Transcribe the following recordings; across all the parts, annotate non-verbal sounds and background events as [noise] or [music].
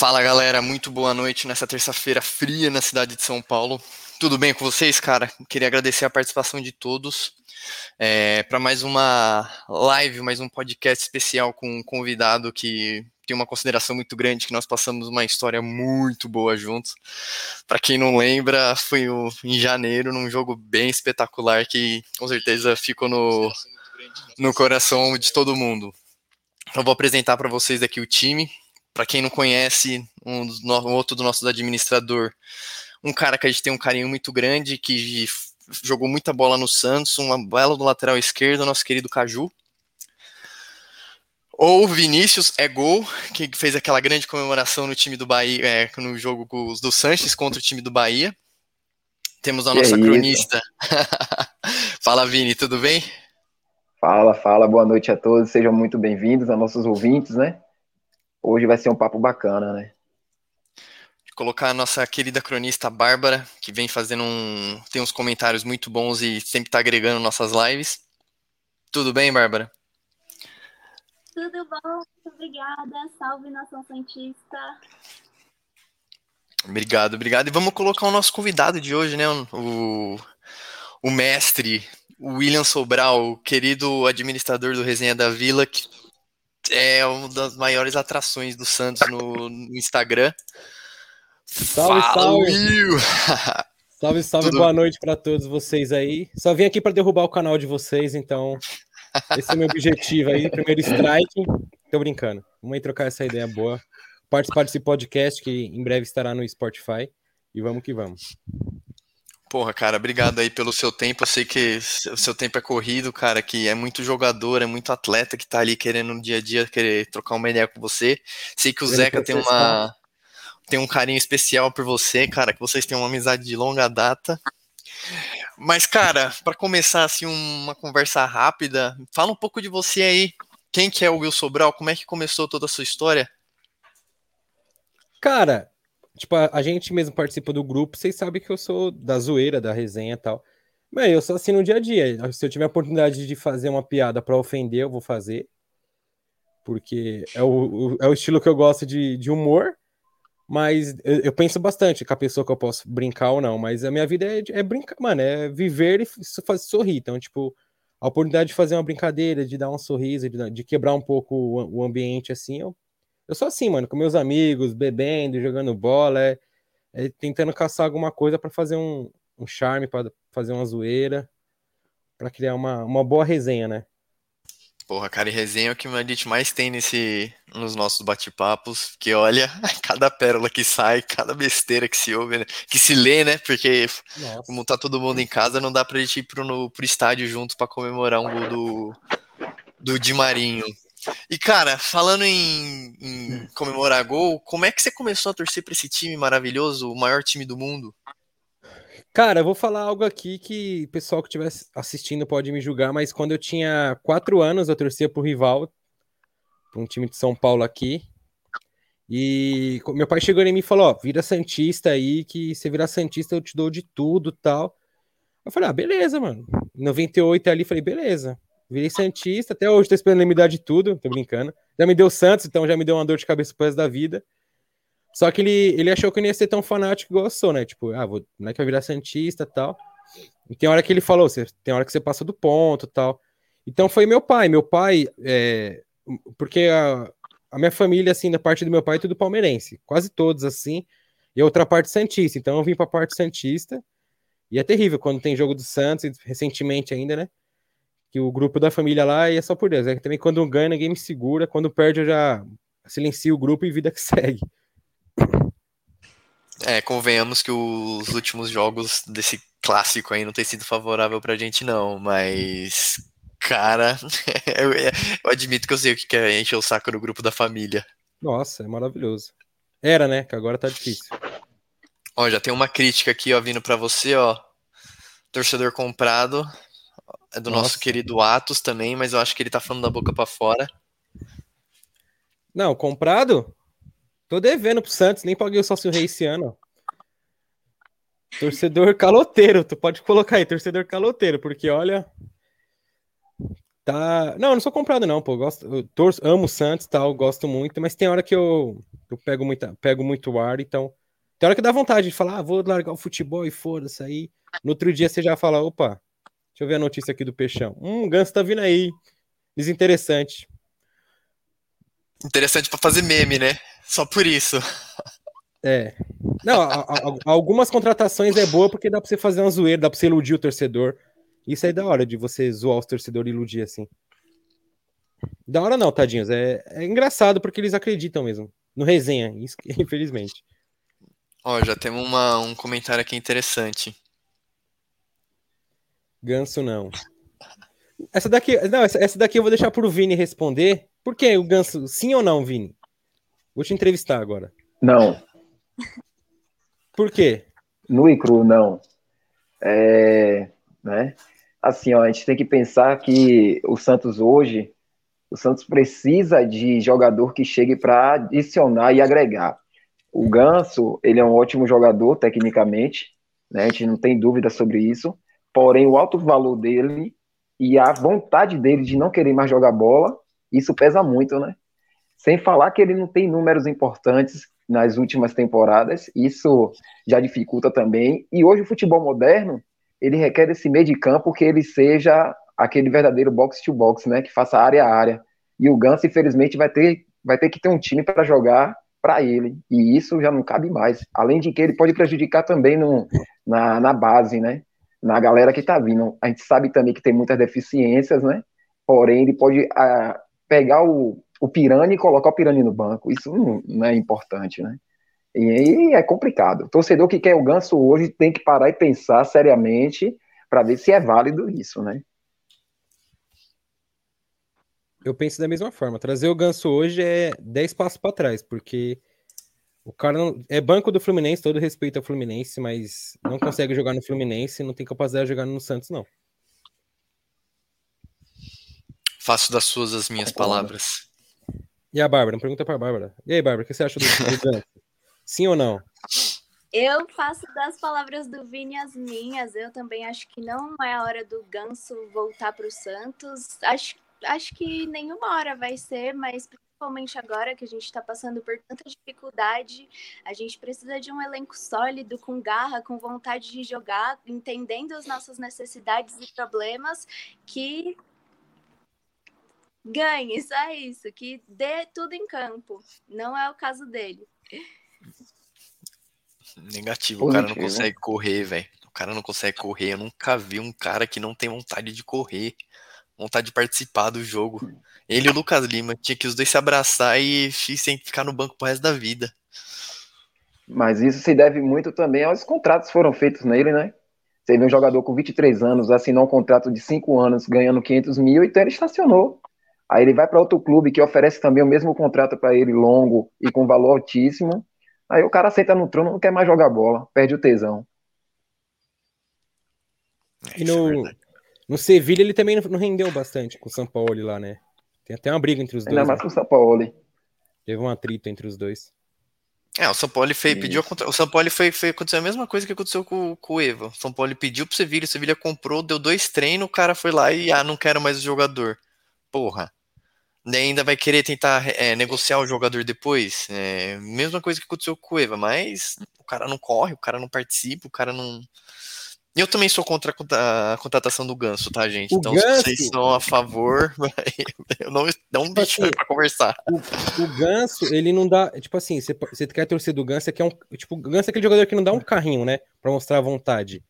Fala galera, muito boa noite nessa terça-feira fria na cidade de São Paulo. Tudo bem com vocês, cara? Queria agradecer a participação de todos é, para mais uma live, mais um podcast especial com um convidado que tem uma consideração muito grande, que nós passamos uma história muito boa juntos. Para quem não lembra, foi em janeiro, num jogo bem espetacular que com certeza ficou no, no coração de todo mundo. Eu vou apresentar para vocês aqui o time. Para quem não conhece, um, outro do nosso administrador, um cara que a gente tem um carinho muito grande, que jogou muita bola no Santos, uma bela do lateral esquerdo, nosso querido Caju. Ou Vinícius é gol, que fez aquela grande comemoração no time do Bahia, é, no jogo do Sanches contra o time do Bahia. Temos a nossa cronista. [laughs] fala, Vini, tudo bem? Fala, fala, boa noite a todos, sejam muito bem-vindos a nossos ouvintes, né? Hoje vai ser um papo bacana, né? colocar a nossa querida cronista Bárbara, que vem fazendo um. tem uns comentários muito bons e sempre está agregando nossas lives. Tudo bem, Bárbara? Tudo bom, muito obrigada. Salve Nação Santista. Obrigado, obrigado. E vamos colocar o nosso convidado de hoje, né? O, o mestre, o William Sobral, o querido administrador do Resenha da Vila, que é uma das maiores atrações do Santos no, no Instagram. Salve, salve. [laughs] Salve, salve, Tudo... boa noite para todos vocês aí. Só vim aqui para derrubar o canal de vocês, então esse é o meu objetivo aí. Primeiro strike. Tô brincando. Vamos aí trocar essa ideia boa. Participar desse podcast que em breve estará no Spotify. E vamos que vamos. Porra, cara, obrigado aí pelo seu tempo. Eu sei que o seu tempo é corrido, cara, que é muito jogador, é muito atleta que tá ali querendo no dia a dia querer trocar uma ideia com você. Sei que o Zeca tem uma tem um carinho especial por você, cara, que vocês têm uma amizade de longa data. Mas, cara, para começar assim uma conversa rápida, fala um pouco de você aí. Quem que é o Will Sobral? Como é que começou toda a sua história? Cara, tipo, a, a gente mesmo participa do grupo, vocês sabem que eu sou da zoeira, da resenha e tal. Mas eu sou assim no dia a dia. Se eu tiver a oportunidade de fazer uma piada para ofender, eu vou fazer. Porque é o, o, é o estilo que eu gosto de, de humor. Mas eu, eu, penso bastante com a pessoa que eu posso brincar ou não. Mas a minha vida é, é brincar, mano, é viver e fazer sorrir. Então, tipo, a oportunidade de fazer uma brincadeira, de dar um sorriso, de, de quebrar um pouco o, o, ambiente assim, eu, eu sou assim, mano, com meus amigos, bebendo, jogando bola, é, é tentando caçar alguma coisa para fazer um, um charme, para fazer uma zoeira, para criar uma, uma boa resenha, né? Porra, cara, e resenha é o que a gente mais tem nesse, nos nossos bate-papos, que olha, [laughs] cada pérola que sai, cada besteira que se ouve, né? que se lê, né? Porque Nossa. como tá todo mundo em casa, não dá pra gente ir pro, no, pro estádio junto para comemorar um gol do, do Di Marinho. E, cara, falando em, em comemorar gol, como é que você começou a torcer pra esse time maravilhoso, o maior time do mundo? Cara, eu vou falar algo aqui que o pessoal que estiver assistindo pode me julgar, mas quando eu tinha quatro anos, eu torcia pro rival, pra um time de São Paulo aqui. E meu pai chegou em mim e falou: Ó, vira Santista aí, que se virar Santista eu te dou de tudo tal. Eu falei: Ah, beleza, mano. Em 98 ali, falei: Beleza. Virei Santista, até hoje tô esperando ele me dar de tudo, tô brincando. Já me deu Santos, então já me deu uma dor de cabeça pro resto da vida. Só que ele, ele achou que eu não ia ser tão fanático igual eu sou, né? Tipo, ah, vou, não é que vai virar Santista tal. E tem hora que ele falou, você, tem hora que você passa do ponto tal. Então foi meu pai. Meu pai, é, porque a, a minha família, assim, da parte do meu pai, é tudo palmeirense. Quase todos, assim. E a outra parte Santista. Então eu vim pra parte Santista. E é terrível quando tem jogo do Santos, recentemente ainda, né? Que o grupo da família lá é só por Deus. É que também quando ganha, ninguém me segura. Quando perde, eu já silencio o grupo e vida que [laughs] segue. É, convenhamos que os últimos jogos desse clássico aí não tem sido favorável pra gente, não, mas. Cara, [laughs] eu, eu, admito que eu sei o que é encher o saco no grupo da família. Nossa, é maravilhoso. Era, né? Que agora tá difícil. Ó, já tem uma crítica aqui, ó, vindo pra você, ó. Torcedor comprado. É do Nossa. nosso querido Atos também, mas eu acho que ele tá falando da boca para fora. Não, comprado? Tô devendo pro Santos, nem paguei o sócio rei esse ano. Torcedor caloteiro, tu pode colocar aí, torcedor caloteiro, porque olha. Tá. Não, eu não sou comprado, não, pô. Gosto, eu torço, amo o Santos tal, gosto muito, mas tem hora que eu, eu pego, muita, pego muito ar, então. Tem hora que dá vontade de falar, ah, vou largar o futebol e foda-se aí. No outro dia você já fala, opa, eu ver a notícia aqui do Peixão. Hum, Ganso tá vindo aí. Desinteressante. Interessante para fazer meme, né? Só por isso. É. Não, a, a, algumas contratações é boa porque dá pra você fazer uma zoeira, dá pra você iludir o torcedor. Isso aí é da hora de você zoar os torcedores e iludir assim. Da hora não, tadinhos. É, é engraçado porque eles acreditam mesmo. No resenha, [laughs] infelizmente. Ó, já temos uma, um comentário aqui interessante. Ganso não. Essa daqui, não, essa, essa daqui eu vou deixar pro Vini responder. Por que o Ganso, sim ou não, Vini? Vou te entrevistar agora. Não. Por quê? Nu e cru, não. É, né? Assim, ó, a gente tem que pensar que o Santos hoje, o Santos precisa de jogador que chegue para adicionar e agregar. O Ganso, ele é um ótimo jogador tecnicamente, né? A gente não tem dúvida sobre isso. Porém, o alto valor dele e a vontade dele de não querer mais jogar bola, isso pesa muito, né? Sem falar que ele não tem números importantes nas últimas temporadas, isso já dificulta também. E hoje o futebol moderno, ele requer esse meio de campo que ele seja aquele verdadeiro box to box, né, que faça área a área. E o Ganso, infelizmente, vai ter, vai ter que ter um time para jogar para ele. E isso já não cabe mais. Além de que ele pode prejudicar também no, na, na base, né? Na galera que está vindo. A gente sabe também que tem muitas deficiências, né? Porém, ele pode ah, pegar o, o Pirani e colocar o Pirani no banco. Isso não, não é importante, né? E aí é complicado. O torcedor que quer o ganso hoje tem que parar e pensar seriamente para ver se é válido isso, né? Eu penso da mesma forma. Trazer o ganso hoje é 10 passos para trás, porque o cara não, é banco do Fluminense, todo respeito ao Fluminense, mas não consegue jogar no Fluminense, não tem capacidade de jogar no Santos, não. Faço das suas as minhas palavras. E a Bárbara? Pergunta para a Bárbara. E aí, Bárbara, o que você acha do, do Sim ou não? Eu faço das palavras do Vini as minhas. Eu também acho que não é a hora do Ganso voltar para o Santos. Acho, acho que nenhuma hora vai ser, mas principalmente agora que a gente está passando por tanta dificuldade, a gente precisa de um elenco sólido, com garra, com vontade de jogar, entendendo as nossas necessidades e problemas, que ganhe, só isso, que dê tudo em campo. Não é o caso dele. Negativo, o cara não consegue correr, velho. O cara não consegue correr. Eu nunca vi um cara que não tem vontade de correr, vontade de participar do jogo. Ele e o Lucas Lima. Tinha que os dois se abraçar e sem ficar no banco pro resto da vida. Mas isso se deve muito também aos contratos que foram feitos nele, né? Você vê um jogador com 23 anos assinou um contrato de 5 anos ganhando 500 mil, então ele estacionou. Aí ele vai para outro clube que oferece também o mesmo contrato para ele, longo e com valor altíssimo. Aí o cara senta no trono, não quer mais jogar bola, perde o tesão. É, e no, é no Sevilha ele também não rendeu bastante com o São Paulo lá, né? Tem até uma briga entre os dois. Ainda mais né? com o São Paulo. Teve um atrito entre os dois. É, o São Paulo foi, pediu contra... o São Paulo foi, foi aconteceu a mesma coisa que aconteceu com, com o Eva. O São Paulo pediu pro Sevilha, o Sevilha comprou, deu dois treinos, o cara foi lá e ah, não quero mais o jogador. Porra. Daí ainda vai querer tentar é, negociar o jogador depois. É, mesma coisa que aconteceu com o Eva, mas o cara não corre, o cara não participa, o cara não. Eu também sou contra a contratação do Ganso, tá, gente? O então, Ganso... se vocês são a favor, [laughs] eu não dá um tipo bicho assim, pra conversar. O, o, Ganso, ele não dá. Tipo assim, você, você quer torcer do Ganso, você quer um. Tipo, o Ganso é aquele jogador que não dá um carrinho, né? Pra mostrar a vontade.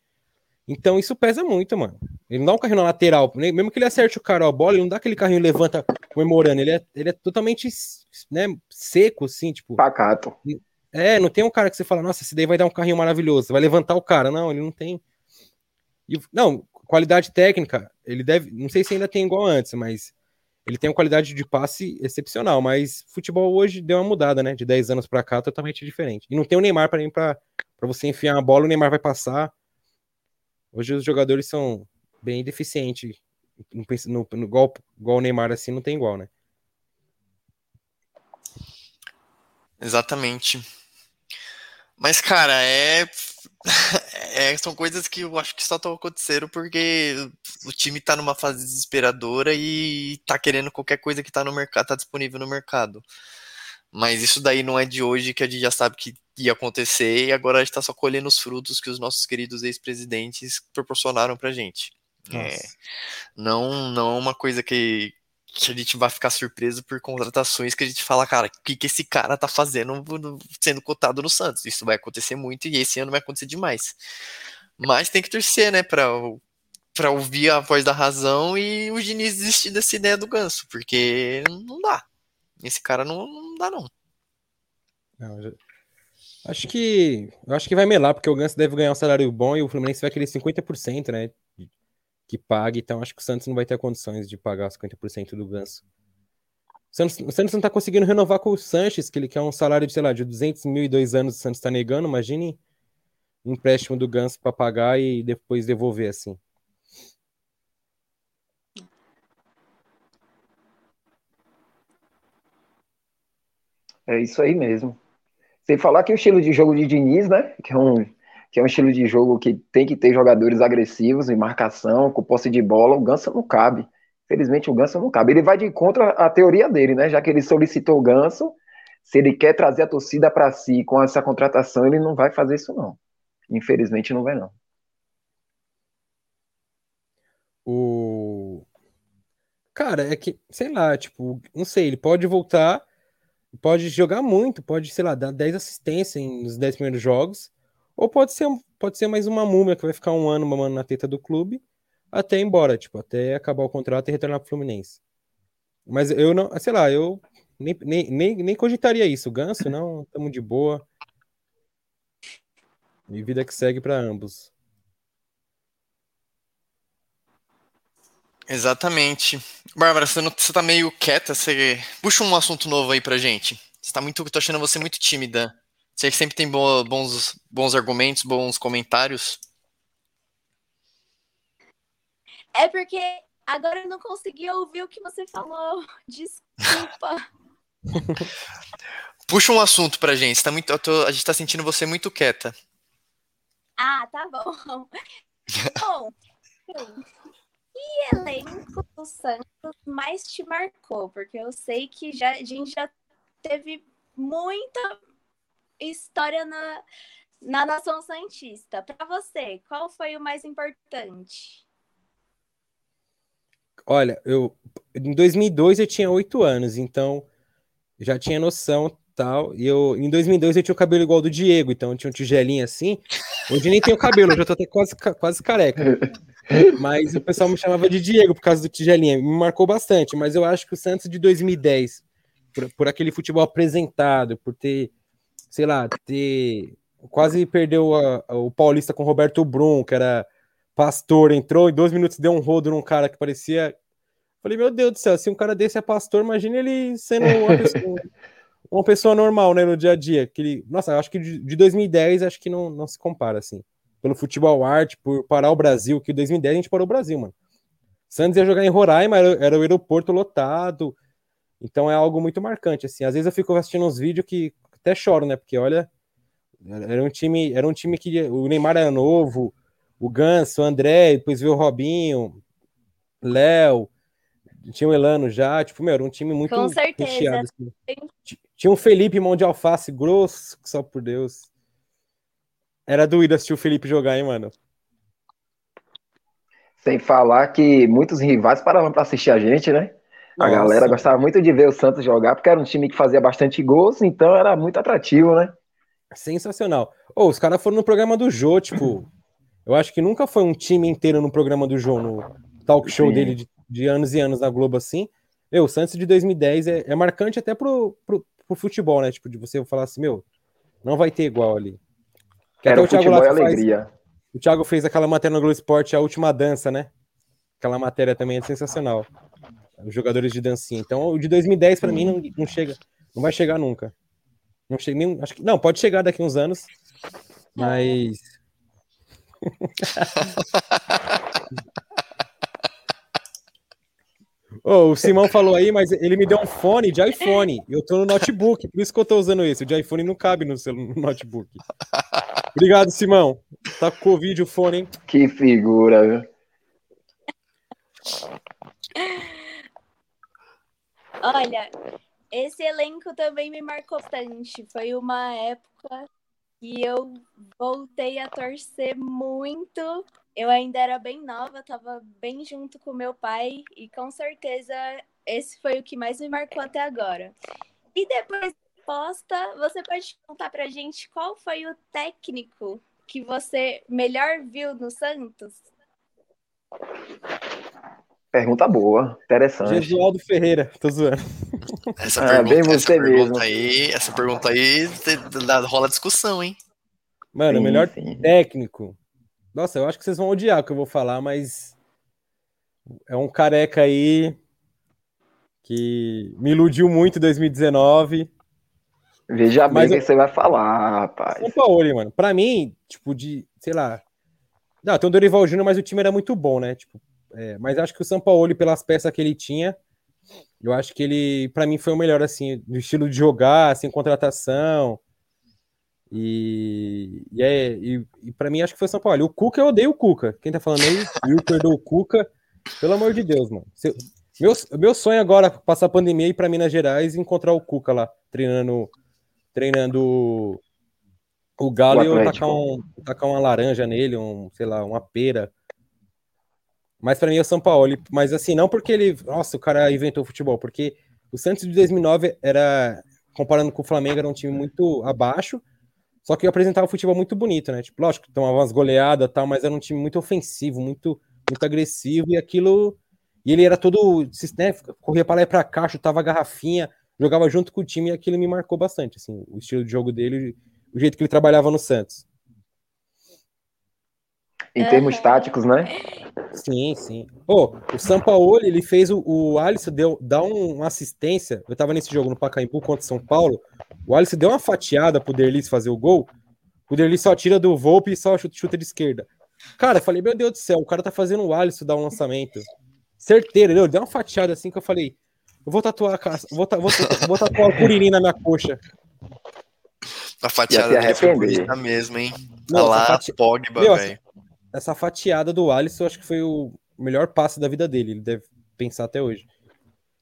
Então isso pesa muito, mano. Ele não dá um carrinho na lateral. Mesmo que ele acerte o cara a bola, ele não dá aquele carrinho e levanta comemorando. Ele é, ele é totalmente né, seco, assim, tipo. Pacato. É, não tem um cara que você fala, nossa, esse daí vai dar um carrinho maravilhoso, vai levantar o cara. Não, ele não tem. E, não, qualidade técnica, ele deve. Não sei se ainda tem igual antes, mas ele tem uma qualidade de passe excepcional. Mas futebol hoje deu uma mudada, né? De 10 anos para cá, totalmente diferente. E não tem o Neymar para para você enfiar a bola, o Neymar vai passar. Hoje os jogadores são bem deficientes. No, no, igual, igual o Neymar assim, não tem igual, né? Exatamente. Mas, cara, é. [laughs] é, são coisas que eu acho que só estão acontecendo porque o time está numa fase desesperadora e está querendo qualquer coisa que está no mercado, tá disponível no mercado. Mas isso daí não é de hoje que a gente já sabe que ia acontecer e agora a gente está só colhendo os frutos que os nossos queridos ex-presidentes proporcionaram pra gente. É, não, não é uma coisa que, que a gente vai ficar surpreso por contratações que a gente fala, cara, o que, que esse cara tá fazendo sendo cotado no Santos? Isso vai acontecer muito e esse ano vai acontecer demais. Mas tem que torcer, né, pra, pra ouvir a voz da razão e o Diniz desistir dessa ideia do ganso, porque não dá. Esse cara não, não dá, não. não já... Acho que. Eu acho que vai melar, porque o Ganso deve ganhar um salário bom e o Fluminense vai querer 50%, né? Que pague. Então acho que o Santos não vai ter condições de pagar 50% do Ganso. O Santos, o Santos não tá conseguindo renovar com o Sanches, que ele quer um salário de, sei lá, de 200 mil e dois anos o Santos tá negando. Imagine um empréstimo do Ganso para pagar e depois devolver assim. É isso aí mesmo. Sem falar que o estilo de jogo de Diniz, né? Que é um, que é um estilo de jogo que tem que ter jogadores agressivos em marcação, com posse de bola, o Ganso não cabe. Infelizmente o Ganso não cabe. Ele vai de contra a teoria dele, né? Já que ele solicitou o Ganso, se ele quer trazer a torcida para si com essa contratação, ele não vai fazer isso não. Infelizmente não vai não. O cara é que, sei lá, tipo, não sei, ele pode voltar pode jogar muito, pode, sei lá, dar 10 assistências nos 10 primeiros jogos, ou pode ser, pode ser mais uma múmia que vai ficar um ano mamando na teta do clube até ir embora, tipo, até acabar o contrato e retornar pro Fluminense. Mas eu não, sei lá, eu nem, nem, nem, nem cogitaria isso. Ganso, não, tamo de boa. E vida que segue para ambos. Exatamente. Bárbara, você, não, você tá meio quieta, você puxa um assunto novo aí pra gente. Você tá muito, tô achando você muito tímida. Você sempre tem bons, bons argumentos, bons comentários. É porque agora eu não consegui ouvir o que você falou. [laughs] Desculpa. [laughs] Puxa um assunto pra gente. Tá muito, tô, a gente tá sentindo você muito quieta. Ah, tá bom. [laughs] bom, que elenco do Santos mais te marcou? Porque eu sei que já, a gente já teve muita história na, na Nação Santista. Para você, qual foi o mais importante? Olha, eu em 2002 eu tinha oito anos, então já tinha noção tal. E eu em 2002 eu tinha o cabelo igual do Diego, então tinha um tigelinho assim. Hoje nem tenho cabelo, já tô até quase, quase careca. Mas o pessoal me chamava de Diego por causa do tigelinha. Me marcou bastante, mas eu acho que o Santos de 2010, por, por aquele futebol apresentado, por ter, sei lá, ter. Quase perdeu a, a, o Paulista com Roberto Brum, que era pastor, entrou em dois minutos deu um rodo num cara que parecia. Falei, meu Deus do céu, se um cara desse é pastor, imagine ele sendo uma pessoa, [laughs] uma pessoa normal, né, no dia a dia. Que ele... Nossa, acho que de, de 2010 acho que não, não se compara, assim pelo futebol arte, por parar o Brasil, que em 2010 a gente parou o Brasil, mano. Santos ia jogar em Roraima, era, era o aeroporto lotado. Então é algo muito marcante, assim. Às vezes eu fico assistindo uns vídeos que até choro, né? Porque olha, era um time, era um time que o Neymar era novo, o Ganso, o André, depois veio o Robinho, Léo, tinha o Elano já, tipo, meu, era um time muito Com certeza. Recheado, assim. Tinha um Felipe mão de alface grosso, só por Deus. Era doído assistir o Felipe jogar, hein, mano? Sem falar que muitos rivais paravam para assistir a gente, né? A Nossa. galera gostava muito de ver o Santos jogar, porque era um time que fazia bastante gols, então era muito atrativo, né? Sensacional. Oh, os caras foram no programa do Jô, tipo. eu acho que nunca foi um time inteiro no programa do Jô, no talk show Sim. dele de, de, anos e anos na Globo assim. Meu, o Santos de 2010 é, é marcante até pro, pro, pro, futebol, né? Tipo, de você falar assim, meu, não vai ter igual ali. Que Era o Thiago futebol e alegria. Faz, o Thiago fez aquela matéria no Globo Esporte, a última dança, né? Aquela matéria também é sensacional. Os jogadores de dancinha. Então, o de 2010 para mim não, não chega, não vai chegar nunca. Não chega nem, acho que não, pode chegar daqui uns anos, mas [laughs] Oh, o Simão falou aí, mas ele me deu um fone de iPhone. Eu tô no notebook, por isso que eu tô usando esse. O de iPhone não cabe no, seu, no notebook. Obrigado, Simão. Tá com Covid o fone, hein? Que figura, viu? Olha, esse elenco também me marcou bastante. Foi uma época que eu voltei a torcer muito. Eu ainda era bem nova, estava bem junto com meu pai e com certeza esse foi o que mais me marcou até agora. E depois posta, você pode contar pra gente qual foi o técnico que você melhor viu no Santos? Pergunta boa, interessante. Jesualdo Ferreira, tô zoando. Essa Ah, pergunta, bem essa pergunta mesmo. aí, essa pergunta aí rola discussão, hein? Mano, o Sim, melhor sim. técnico. Nossa, eu acho que vocês vão odiar o que eu vou falar, mas é um careca aí que me iludiu muito em 2019. Veja bem o que eu- você vai falar, rapaz. São Paulo, mano. Pra mim, tipo, de, sei lá. Não, tem o Dorival Júnior, mas o time era muito bom, né? Tipo, é, mas acho que o São Paulo, pelas peças que ele tinha, eu acho que ele, pra mim, foi o melhor, assim, do estilo de jogar, assim, contratação. E, e, é, e, e pra mim, acho que foi o São Paulo. E o Cuca, eu odeio o Cuca. Quem tá falando aí? Will perdoou o Cuca. Pelo amor de Deus, mano. Se- meu, meu sonho agora passar a pandemia e ir pra Minas Gerais e encontrar o Cuca lá, treinando, treinando o Galo O e eu tacar, um, tacar uma laranja nele, um, sei lá, uma pera. Mas pra mim é o São Paulo. Mas assim, não porque ele. Nossa, o cara inventou o futebol, porque o Santos de 2009 era, comparando com o Flamengo, era um time muito abaixo. Só que apresentava um futebol muito bonito, né? Tipo, lógico, tomava umas goleadas tal, mas era um time muito ofensivo, muito, muito agressivo, e aquilo. E ele era todo. Né, corria pra lá e pra cá, chutava garrafinha, jogava junto com o time, e aquilo me marcou bastante, assim, o estilo de jogo dele, o jeito que ele trabalhava no Santos. Em termos táticos, né? Sim, sim. Pô, o Sampaoli, ele fez o, o Alisson deu, dá um- uma assistência. Eu tava nesse jogo no Pacaembu contra o São Paulo. O Alisson deu uma fatiada pro Derlis fazer o gol. O Derlis só tira do Volpe e só chuta, chuta de esquerda. Cara, eu falei, meu Deus do céu, o cara tá fazendo o Alisson dar um lançamento. Certeiro, ele deu uma fatiada assim que eu falei, eu vou tatuar a casa, vou, ta- vou, vou tatuar o Curirim na minha coxa. A fatiada dele foi bonita mesmo, hein? Não, Olha lá, fati- Pogba, velho. Essa fatiada do Alisson, acho que foi o melhor passe da vida dele. Ele deve pensar até hoje.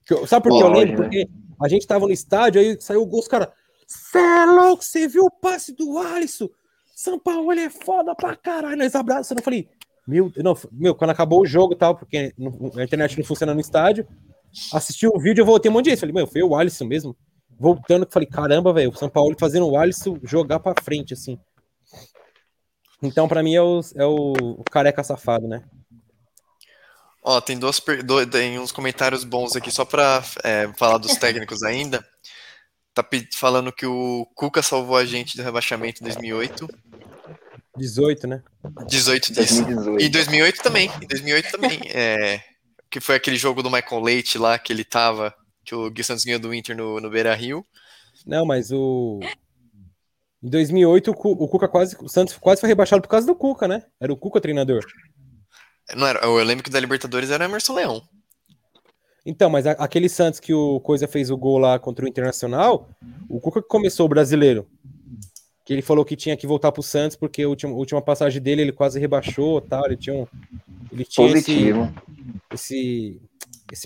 Eu- sabe por que eu lembro? né? Porque a gente tava no estádio, aí saiu o gol, os caras. Cê é louco, você viu o passe do Alisson? São Paulo ele é foda pra caralho. Nós abraçamos. Eu falei, meu, não, meu, quando acabou o jogo e tal, porque a internet não funciona no estádio, assisti o vídeo, eu voltei um monte de vezes. Falei, meu, foi o Alisson mesmo. Voltando, falei, caramba, velho, o São Paulo fazendo o Alisson jogar pra frente, assim. Então, pra mim, é o, é o, careca safado, né? Ó, tem duas do- tem uns comentários bons aqui só pra é, falar dos [laughs] técnicos ainda. Tá falando que o Cuca salvou a gente do rebaixamento em 2008. 18, né? 18 disso. 2018. E 2008 também. Em 2008 também. É, que foi aquele jogo do Michael Leite lá que ele tava, que o Gui Santos ganhou do Inter no, no Beira Rio. Não, mas o. Em 2008, o, Cu- o Cuca quase. O Santos quase foi rebaixado por causa do Cuca, né? Era o Cuca treinador. Não era, eu lembro que da Libertadores era o Emerson Leão. Então, mas a- aquele Santos que o Coisa fez o gol lá contra o Internacional, o Cuca que começou o brasileiro. Que ele falou que tinha que voltar pro Santos porque a última, a última passagem dele ele quase rebaixou tal. Ele tinha um. Ele tinha Positivo. esse, esse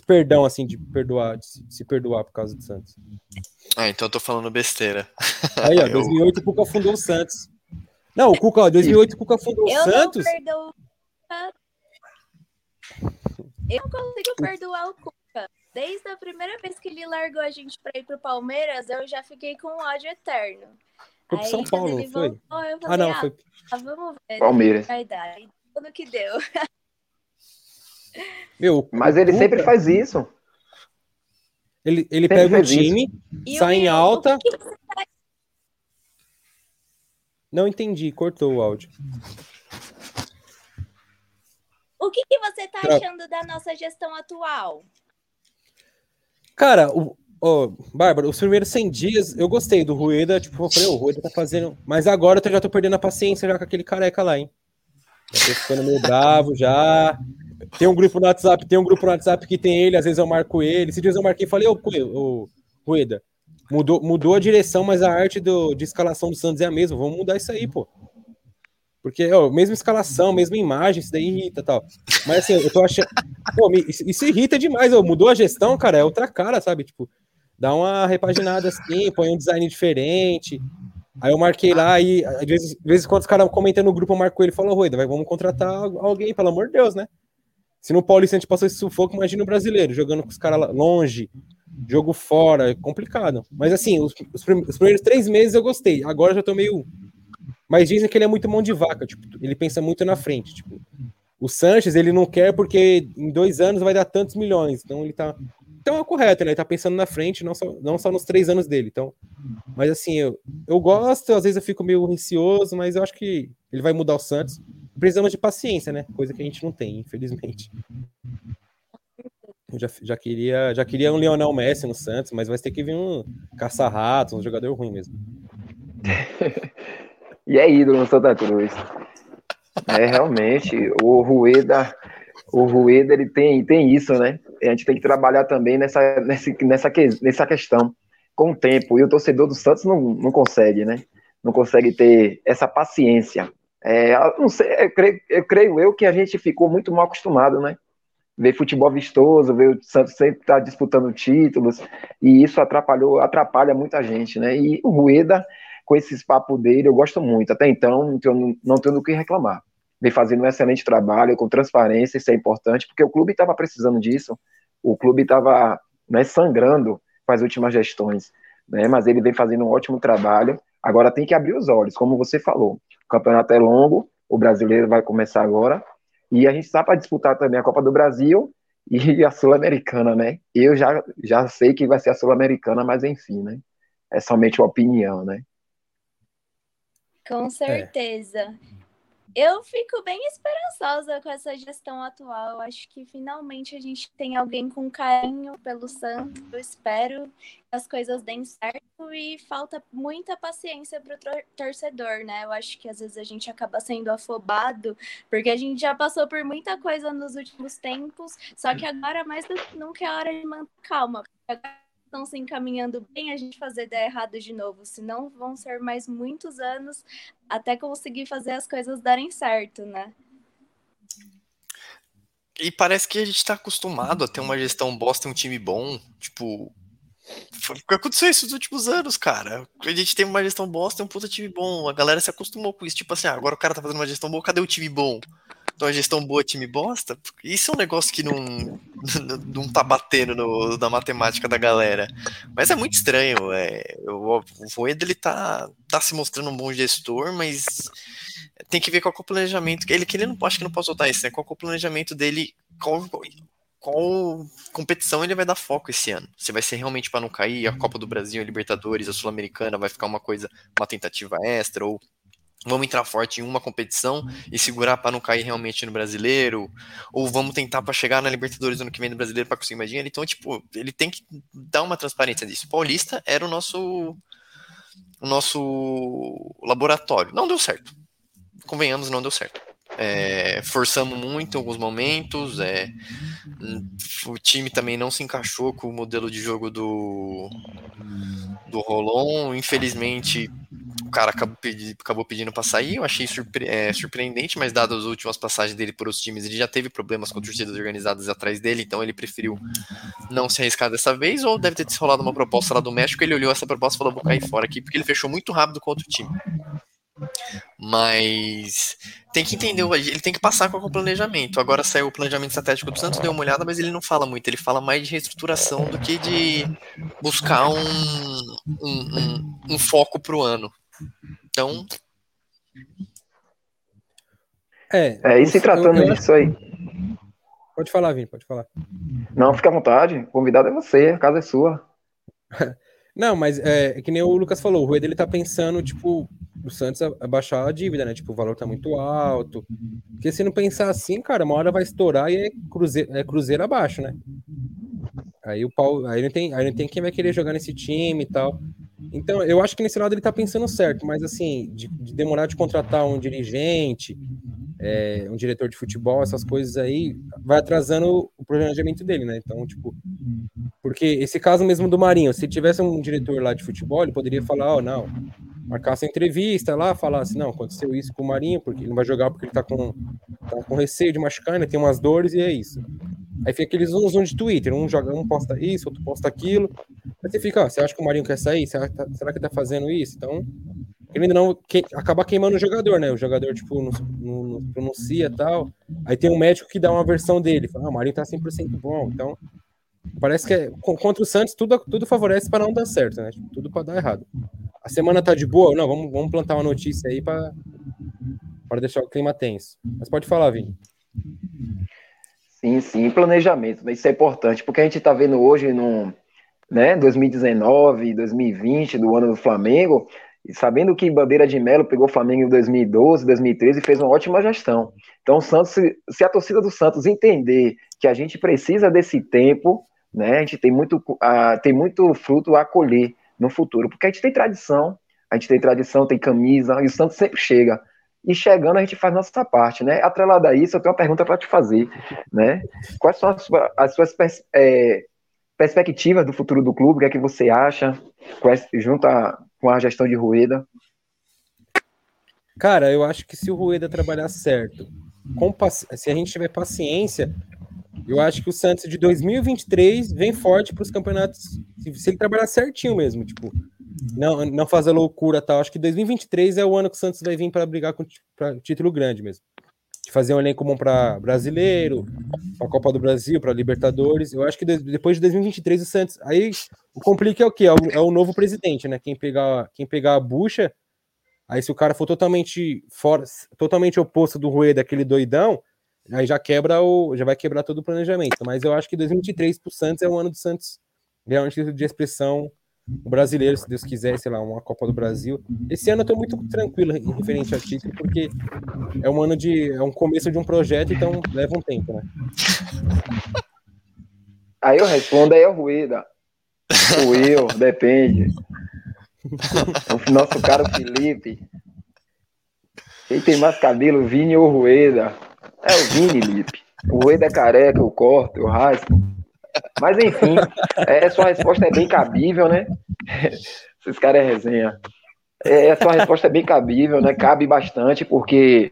perdão, assim, de perdoar, de se, perdoar por causa do Santos. Ah, então eu tô falando besteira. Aí, ó, [laughs] Eu- 2008 o Cuca fundou o Santos. Não, o Cuca, ó, 2008 o Cuca fundou o Eu Santos. não perdoo. Eu não consigo perdoar o Cuca. Desde a primeira vez que ele largou a gente pra ir pro Palmeiras, eu já fiquei com ódio eterno. Foi pro São quando Paulo, foi? voltou, eu falei, Ah, não, ah, foi. vamos ver. Palmeiras. Vai dar. Tudo que deu. [laughs] Meu, Mas ele sempre faz isso. Ele, ele sempre pega o isso. time, E sai em alta. Não entendi, cortou o áudio. O que, que você tá Tra- achando da nossa gestão atual? Cara, o, Bárbara, os primeiros 100 dias eu gostei do Rueda. Tipo, eu falei, o Rueda tá fazendo. Mas agora eu já tô perdendo a paciência já com aquele careca lá, hein? Já tô ficando meio bravo já. Tem um grupo no WhatsApp, tem um grupo no WhatsApp que tem ele, às vezes eu marco ele. Esses dias eu marquei e falei, ô, ô, Rueda, mudou, mudou a direção, mas a arte do, de escalação do Santos é a mesma. Vamos mudar isso aí, pô. Porque, ó, mesma escalação, mesma imagem, isso daí irrita tal. Mas assim, eu tô achando. Pô, isso, isso irrita demais. Ó, mudou a gestão, cara, é outra cara, sabe? Tipo, dá uma repaginada assim, põe um design diferente. Aí eu marquei lá e, às vezes, vezes quando os caras comentam no grupo, eu marco ele e falo, Rueda, vamos contratar alguém, pelo amor de Deus, né? Se no Paulista a gente passou esse sufoco, imagina o brasileiro, jogando com os caras longe, jogo fora, é complicado. Mas assim, os, os, primeiros três meses eu gostei, agora eu já tô meio. Mas dizem que ele é muito mão de vaca, tipo, ele pensa muito na frente. Tipo, o Sanches ele não quer porque em dois anos vai dar tantos milhões, então ele tá. Então é o correto, né? Ele tá pensando na frente, não só, não só nos três anos dele. Então, mas assim, eu, eu gosto, às vezes eu fico meio receoso, mas eu acho que ele vai mudar o Santos precisamos de paciência, né? Coisa que a gente não tem, infelizmente. Eu já, já, queria, já queria um Lionel Messi no Santos, mas vai ter que vir um caça-ratos, um jogador ruim mesmo. [laughs] e é ídolo no Santa Cruz. É, realmente, o Rueda, o Rueda, ele tem, tem isso, né? A gente tem que trabalhar também nessa, nessa, nessa, nessa questão com o tempo. E o torcedor do Santos não, não consegue, né? Não consegue ter essa paciência é, não sei, eu creio, eu creio, eu que a gente ficou muito mal acostumado, né? Ver futebol vistoso, ver o Santos sempre estar tá disputando títulos, e isso atrapalhou, atrapalha muita gente, né? E o Rueda, com esses papos dele, eu gosto muito. Até então, não não tenho do que reclamar. Vem fazendo um excelente trabalho, com transparência, isso é importante, porque o clube estava precisando disso. O clube estava né, sangrando com as últimas gestões, né? Mas ele vem fazendo um ótimo trabalho. Agora tem que abrir os olhos, como você falou. O campeonato é longo, o brasileiro vai começar agora. E a gente está para disputar também a Copa do Brasil e a Sul-Americana, né? Eu já, já sei que vai ser a Sul-Americana, mas enfim, né? É somente uma opinião, né? Com certeza. É. Eu fico bem esperançosa com essa gestão atual. Acho que finalmente a gente tem alguém com carinho pelo Santos. Eu espero que as coisas deem certo e falta muita paciência para o torcedor, né? Eu acho que às vezes a gente acaba sendo afobado, porque a gente já passou por muita coisa nos últimos tempos, só que agora mais do que nunca é hora de manter calma. Agora estão se encaminhando bem a gente fazer dar errado de novo, senão vão ser mais muitos anos até conseguir fazer as coisas darem certo, né? E parece que a gente está acostumado a ter uma gestão bosta e um time bom. Tipo, foi o que aconteceu isso nos últimos anos, cara. A gente tem uma gestão bosta e um puta time bom. A galera se acostumou com isso. Tipo assim, ah, agora o cara tá fazendo uma gestão boa, cadê o time bom? Então a gestão boa, time bosta, isso é um negócio que não, [laughs] não tá batendo no, na matemática da galera. Mas é muito estranho. É, o, o Voeda, ele tá, tá se mostrando um bom gestor, mas tem que ver qual é o planejamento. Ele que ele não acho que não pode soltar isso, né? Qual é o planejamento dele, qual, qual competição ele vai dar foco esse ano. Se vai ser realmente para não cair a Copa do Brasil, a Libertadores, a Sul-Americana, vai ficar uma coisa, uma tentativa extra, ou vamos entrar forte em uma competição e segurar para não cair realmente no brasileiro, ou vamos tentar para chegar na Libertadores ano que vem no brasileiro para conseguir mais dinheiro. Então, tipo, ele tem que dar uma transparência disso. Paulista era o nosso o nosso laboratório. Não deu certo. Convenhamos, não deu certo. É, forçamos muito em alguns momentos. É, o time também não se encaixou com o modelo de jogo do, do Rolon. Infelizmente, o cara acabou, pedi, acabou pedindo para sair. Eu achei surpre, é, surpreendente, mas dadas as últimas passagens dele por outros times, ele já teve problemas com torcidas organizadas atrás dele, então ele preferiu não se arriscar dessa vez. Ou deve ter rolado uma proposta lá do México. Ele olhou essa proposta e falou: vou cair fora aqui, porque ele fechou muito rápido com outro time. Mas tem que entender, ele tem que passar com o planejamento. Agora saiu o planejamento estratégico do Santos, deu uma olhada, mas ele não fala muito, ele fala mais de reestruturação do que de buscar um, um, um, um foco para o ano. Então. É, é e se tratando eu, eu, disso aí. Pode falar, Vini, pode falar. Não, fica à vontade. O convidado é você, a casa é sua. [laughs] Não, mas é, é, que nem o Lucas falou, o Rueda ele tá pensando, tipo, o Santos abaixar a dívida, né? Tipo, o valor tá muito alto. Porque se não pensar assim, cara, uma hora vai estourar e é cruzeiro, é cruzeiro abaixo, né? Aí o pau, aí não tem, aí não tem quem vai querer jogar nesse time e tal. Então, eu acho que nesse lado ele tá pensando certo, mas assim, de, de demorar de contratar um dirigente, é, um diretor de futebol, essas coisas aí, vai atrasando o planejamento dele, né? Então, tipo, porque esse caso mesmo do Marinho, se tivesse um diretor lá de futebol, ele poderia falar, ó, oh, não, marcasse a entrevista lá, falasse, não, aconteceu isso com o Marinho, porque ele não vai jogar porque ele tá com, tá com receio de machucar, né? Tem umas dores e é isso. Aí fica aqueles uns de Twitter, um joga, um posta isso, outro posta aquilo. Aí você fica, ó, você acha que o Marinho quer sair? Será que tá, será que tá fazendo isso? Então, ainda não, que, acaba queimando o jogador, né? O jogador, tipo, não, não, não pronuncia tal. Aí tem um médico que dá uma versão dele, fala, ah, o Marinho tá 100% bom, então Parece que é, contra o Santos tudo, tudo favorece para não dar certo, né? Tipo, tudo para dar errado. A semana tá de boa? Não, vamos, vamos plantar uma notícia aí para deixar o clima tenso. Mas pode falar, Vini. Sim, sim, planejamento, isso é importante, porque a gente está vendo hoje no né, 2019, 2020, do ano do Flamengo, e sabendo que Bandeira de Melo pegou o Flamengo em 2012, 2013 e fez uma ótima gestão. Então, Santos, se a torcida do Santos entender que a gente precisa desse tempo, né? A gente tem muito, uh, tem muito fruto a colher no futuro, porque a gente tem tradição, a gente tem tradição, tem camisa, e o Santos sempre chega. E chegando, a gente faz nossa parte, né? Atrelado a isso, eu tenho uma pergunta para te fazer, né? Quais são as, suas, as suas pers é, perspectivas do futuro do clube? O que é que você acha, junto a, com a gestão de Rueda? Cara, eu acho que se o Rueda trabalhar certo, se a gente tiver paciência, eu acho que o Santos de 2023 vem forte para os campeonatos, se, ele trabalhar certinho mesmo, tipo, não, não fazer loucura tal. Acho que 2023 é o ano que o Santos vai vir para brigar com pra título grande mesmo. Fazer um elenco bom para brasileiro, para a Copa do Brasil, para Libertadores. Eu acho que depois de 2023 o Santos. Aí o complica é o quê? É o, é o novo presidente, né? Quem pegar, quem pegar a bucha. Aí se o cara for totalmente fora, totalmente oposto do Rueda, daquele doidão, aí já quebra o, já vai quebrar todo o planejamento. Mas eu acho que 2023 para o Santos é o ano do Santos realmente de expressão o brasileiro, se Deus quiser, sei lá, uma Copa do Brasil. Esse ano eu tô muito tranquilo referente a título, porque é um ano de. é um começo de um projeto, então leva um tempo, né? Aí eu respondo, aí é o Rueda. O eu, depende. O nosso caro Felipe. Quem tem mais cabelo, Vini ou Rueda? É o Vini, Lipe. O Rueda é careca, eu corto, eu raspo. Mas enfim, é, sua resposta é bem cabível, né? Esses caras é resenha. É, sua resposta é bem cabível, né? Cabe bastante, porque,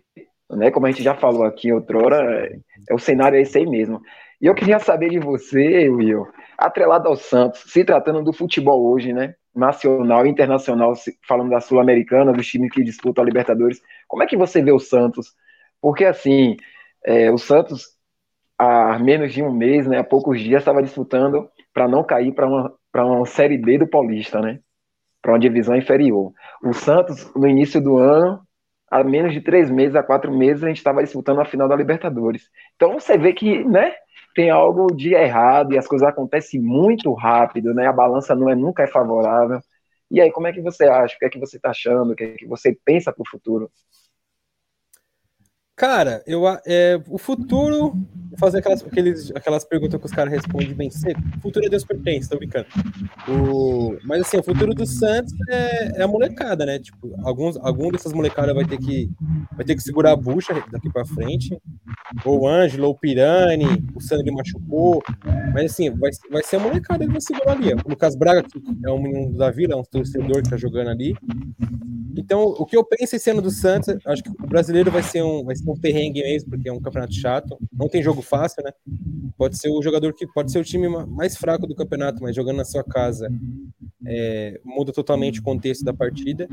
né, como a gente já falou aqui outrora, é, o cenário é esse aí mesmo. E eu queria saber de você, Will, atrelado ao Santos, se tratando do futebol hoje, né? Nacional e internacional, falando da Sul-Americana, dos times que disputam a Libertadores, como é que você vê o Santos? Porque, assim, é, o Santos, há menos de um mês, né, há poucos dias, estava disputando para não cair para uma, uma Série B do Paulista, né? Para uma divisão inferior. O Santos, no início do ano, há menos de três meses, há quatro meses, a gente estava disputando a final da Libertadores. Então você vê que, né? Tem algo de errado e as coisas acontecem muito rápido, né? A balança não é nunca é favorável. E aí, como é que você acha? O que é que você está achando? O que é que você pensa para o futuro? Cara, eu, é, o futuro. Vou fazer aquelas, aqueles, aquelas perguntas que os caras respondem bem cedo. O futuro é Deus pertence, tô brincando. O, mas assim, o futuro do Santos é, é a molecada, né? Tipo, alguns, algum dessas molecadas vai ter que vai ter que segurar a bucha daqui pra frente. Ou o Ângelo, ou o Pirani, o Sandro machucou. Mas assim, vai, vai ser a molecada que vai segurar ali. O Lucas Braga, que é um menino da vila, é um torcedor que tá jogando ali. Então, o que eu penso esse ano do Santos, acho que o brasileiro vai ser um, vai ser um perrengue mesmo, porque é um campeonato chato. Não tem jogo fácil, né? Pode ser o jogador que pode ser o time mais fraco do campeonato, mas jogando na sua casa é, muda totalmente o contexto da partida.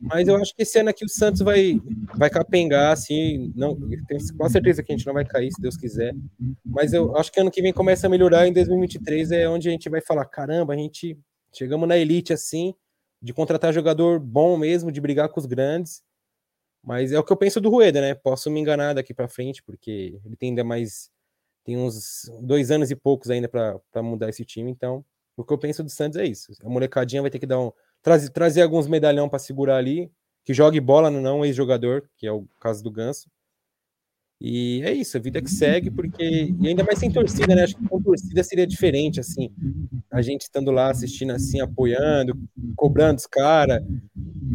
Mas eu acho que esse ano aqui o Santos vai, vai capengar, assim. Não, tenho quase certeza que a gente não vai cair, se Deus quiser. Mas eu acho que ano que vem começa a melhorar. Em 2023 é onde a gente vai falar: caramba, a gente chegamos na elite assim de contratar jogador bom mesmo, de brigar com os grandes. Mas é o que eu penso do Rueda, né? Posso me enganar daqui para frente, porque ele tem ainda mais. Tem uns dois anos e poucos ainda para mudar esse time. Então, o que eu penso do Santos é isso. A molecadinha vai ter que dar um. Trazer, trazer alguns medalhão para segurar ali. Que jogue bola, não ex-jogador, que é o caso do Ganso. E é isso, a vida que segue, porque. E ainda mais sem torcida, né? Acho que com torcida seria diferente, assim. A gente estando lá assistindo, assim, apoiando, cobrando os caras.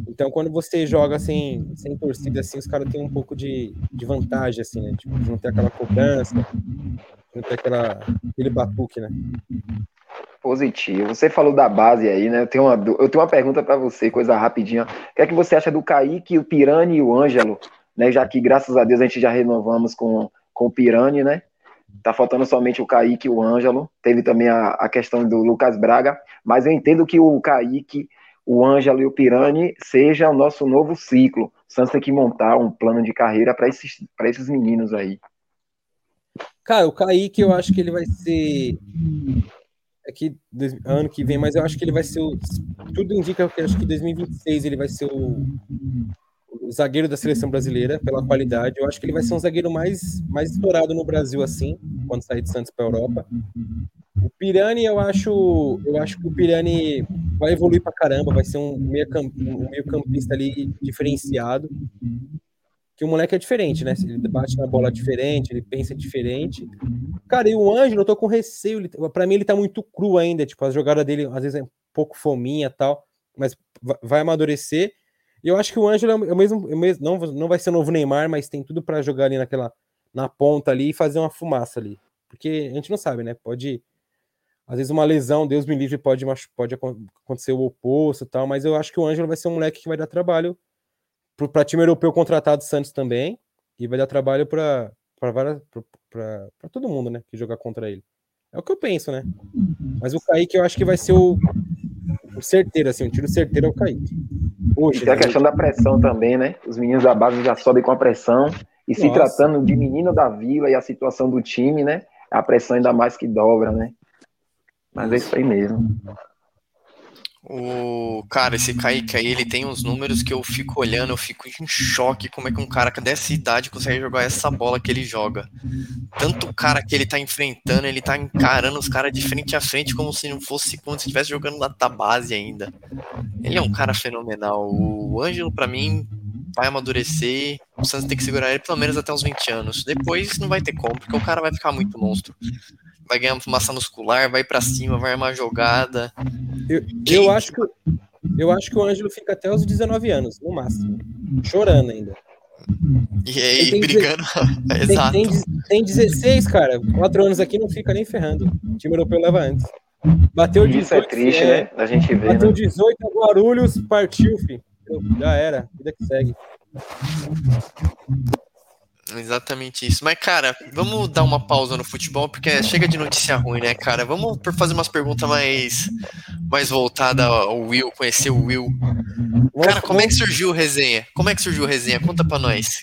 Então, quando você joga assim, sem torcida, assim, os caras têm um pouco de, de vantagem, assim, né? Tipo, não ter aquela cobrança, não ter aquela, aquele batuque, né? Positivo. Você falou da base aí, né? Eu tenho uma, eu tenho uma pergunta para você, coisa rapidinha. O que é que você acha do Kaique, o Pirani e o Ângelo? Né? Já que, graças a Deus, a gente já renovamos com, com o Pirani, né? Tá faltando somente o Kaique e o Ângelo. Teve também a, a questão do Lucas Braga. Mas eu entendo que o Kaique, o Ângelo e o Pirani seja o nosso novo ciclo. O Santos tem que montar um plano de carreira para esses, esses meninos aí. Cara, o Kaique eu acho que ele vai ser é que ano que vem, mas eu acho que ele vai ser o. Tudo indica que acho que 2026 ele vai ser o, o, zagueiro da seleção brasileira pela qualidade. Eu acho que ele vai ser um zagueiro mais, mais estourado no Brasil assim, quando sair de Santos para Europa. O Pirani, eu acho, eu acho que o Pirani vai evoluir para caramba, vai ser um meio, camp, um meio campista ali diferenciado que o moleque é diferente, né? Ele bate na bola diferente, ele pensa diferente. Cara, e o Ângelo, eu tô com receio. Para mim, ele tá muito cru ainda. Tipo, a jogada dele às vezes é um pouco fominha tal, mas vai amadurecer. E eu acho que o Ângelo é o mesmo, é o mesmo não, não vai ser o novo Neymar, mas tem tudo para jogar ali naquela na ponta ali e fazer uma fumaça ali. Porque a gente não sabe, né? Pode às vezes uma lesão, Deus me livre, pode, pode acontecer o oposto tal, mas eu acho que o Ângelo vai ser um moleque que vai dar trabalho para time europeu contratado Santos também, e vai dar trabalho para todo mundo, né, que jogar contra ele. É o que eu penso, né? Mas o Kaique eu acho que vai ser o, o certeiro, assim, o tiro certeiro é o Kaique. Poxa, e tem a questão da pressão também, né? Os meninos da base já sobem com a pressão. E Nossa. se tratando de menino da vila e a situação do time, né? A pressão ainda mais que dobra, né? Mas é isso aí mesmo. O cara, esse Kaique aí, ele tem uns números que eu fico olhando, eu fico em choque como é que um cara dessa idade consegue jogar essa bola que ele joga. Tanto o cara que ele tá enfrentando, ele tá encarando os caras de frente a frente como se não fosse como se estivesse jogando na base ainda. Ele é um cara fenomenal. O Ângelo, para mim, vai amadurecer. O Santos tem que segurar ele pelo menos até uns 20 anos. Depois não vai ter como, porque o cara vai ficar muito monstro vai ganhar massa muscular, vai para cima, vai armar jogada. Eu, eu, acho que, eu acho que o Ângelo fica até os 19 anos, no máximo. Chorando ainda. E aí, brigando. [laughs] Tem, Exato. Tem, tem 16, cara. Quatro anos aqui não fica nem ferrando. O time europeu leva antes. Bateu 18. Isso é triste, é, né? A gente vê. Bateu né? 18 Guarulhos, partiu, filho. Já era. Vida que segue. Exatamente isso. Mas, cara, vamos dar uma pausa no futebol, porque chega de notícia ruim, né, cara? Vamos fazer umas perguntas mais, mais voltadas ao Will, conhecer o Will. Cara, como é que surgiu o resenha? Como é que surgiu o resenha? Conta pra nós.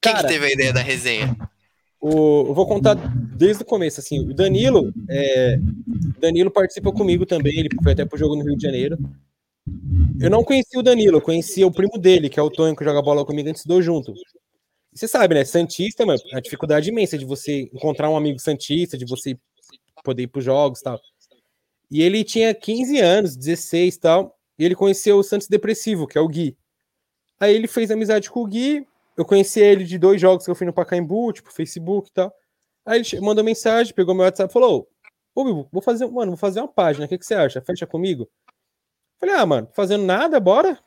Quem cara, que teve a ideia da resenha? O, eu vou contar desde o começo, assim. O Danilo, é, Danilo participou comigo também, ele foi até pro jogo no Rio de Janeiro. Eu não conhecia o Danilo, eu conhecia o primo dele, que é o Tonho, que joga bola comigo antes do junto. Você sabe, né? Santista, mano, a dificuldade imensa de você encontrar um amigo Santista, de você poder ir pros jogos e tal. E ele tinha 15 anos, 16 e tal, e ele conheceu o Santos Depressivo, que é o Gui. Aí ele fez amizade com o Gui, eu conheci ele de dois jogos que eu fui no Pacaembu, tipo, Facebook e tal. Aí ele mandou mensagem, pegou meu WhatsApp e falou: Ô, Bibo, vou fazer, mano, vou fazer uma página, o que, que você acha? Fecha comigo? Falei, ah, mano, fazendo nada, bora.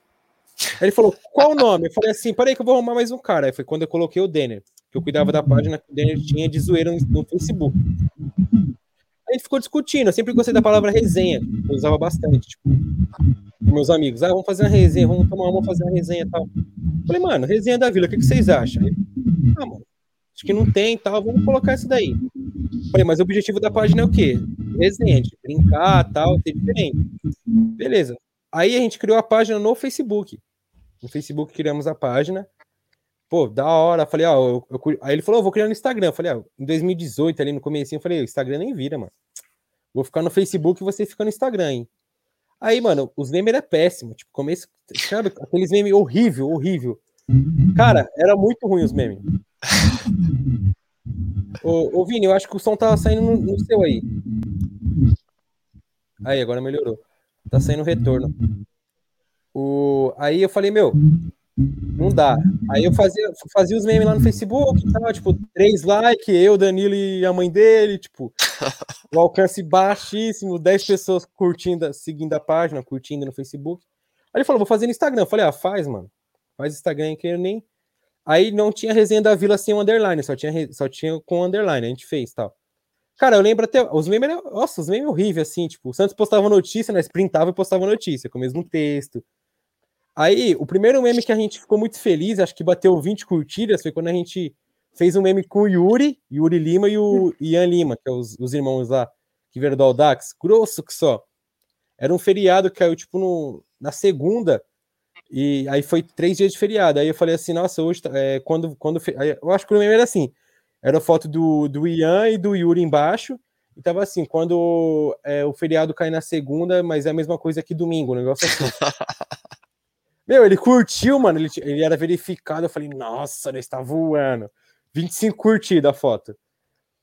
Aí ele falou, qual o nome? Eu falei assim, peraí que eu vou arrumar mais um cara. Aí foi quando eu coloquei o Denner, que eu cuidava da página que o Denner tinha de zoeira no, Facebook. Aí a gente ficou discutindo, eu sempre gostei da palavra resenha, eu usava bastante, tipo, com meus amigos. Ah, vamos fazer uma resenha, vamos tomar uma, vamos fazer uma resenha e tal. Eu falei, mano, resenha da vila, o que, que vocês acham? Ah, mano, acho que não tem e tal, vamos colocar isso daí. Eu falei, mas o objetivo da página é o quê? Resenha, de brincar tal, ser diferente. Beleza. Aí a gente criou a página no Facebook. No Facebook criamos a página. Pô, da hora. Falei, ó, eu, eu, aí ele falou, vou criar no Instagram. Eu falei, ó, em 2018, ali no começo, eu falei, o Instagram nem vira, mano. Vou ficar no Facebook e você fica no Instagram, hein? Aí, mano, os memes era péssimo. Tipo, começo, sabe, aqueles memes horrível, horrível. Cara, era muito ruim os memes. ô, ô, Vini, eu acho que o som tava saindo no, no seu aí. Aí, agora melhorou. Tá saindo retorno. O... Aí eu falei, meu, não dá. Aí eu fazia, fazia os memes lá no Facebook, tipo, três likes, eu, Danilo e a mãe dele, tipo, [laughs] o alcance baixíssimo, 10 pessoas curtindo, seguindo a página, curtindo no Facebook. Aí ele falou, vou fazer no Instagram. Eu falei, ah, faz, mano. Faz Instagram que eu nem. Aí não tinha resenha da vila sem o underline, só tinha, só tinha com underline, a gente fez tal. Cara, eu lembro até. Os memes eram. Nossa, os memes horríveis, assim. Tipo, o Santos postava notícia, nós printava e postava notícia, com o mesmo texto. Aí, o primeiro meme que a gente ficou muito feliz, acho que bateu 20 curtidas, foi quando a gente fez um meme com o Yuri, Yuri Lima e o [laughs] Ian Lima, que é os, os irmãos lá, que vieram do Audax. Grosso que só. Era um feriado que caiu, tipo, no, na segunda, e aí foi três dias de feriado. Aí eu falei assim, nossa, hoje, tá, é, quando, quando. Eu acho que o meme era assim: era foto do, do Ian e do Yuri embaixo, e tava assim, quando é, o feriado cai na segunda, mas é a mesma coisa que domingo, um negócio assim. [laughs] Meu, ele curtiu, mano, ele, ele era verificado, eu falei, nossa, ele está voando. 25 curtidas a foto.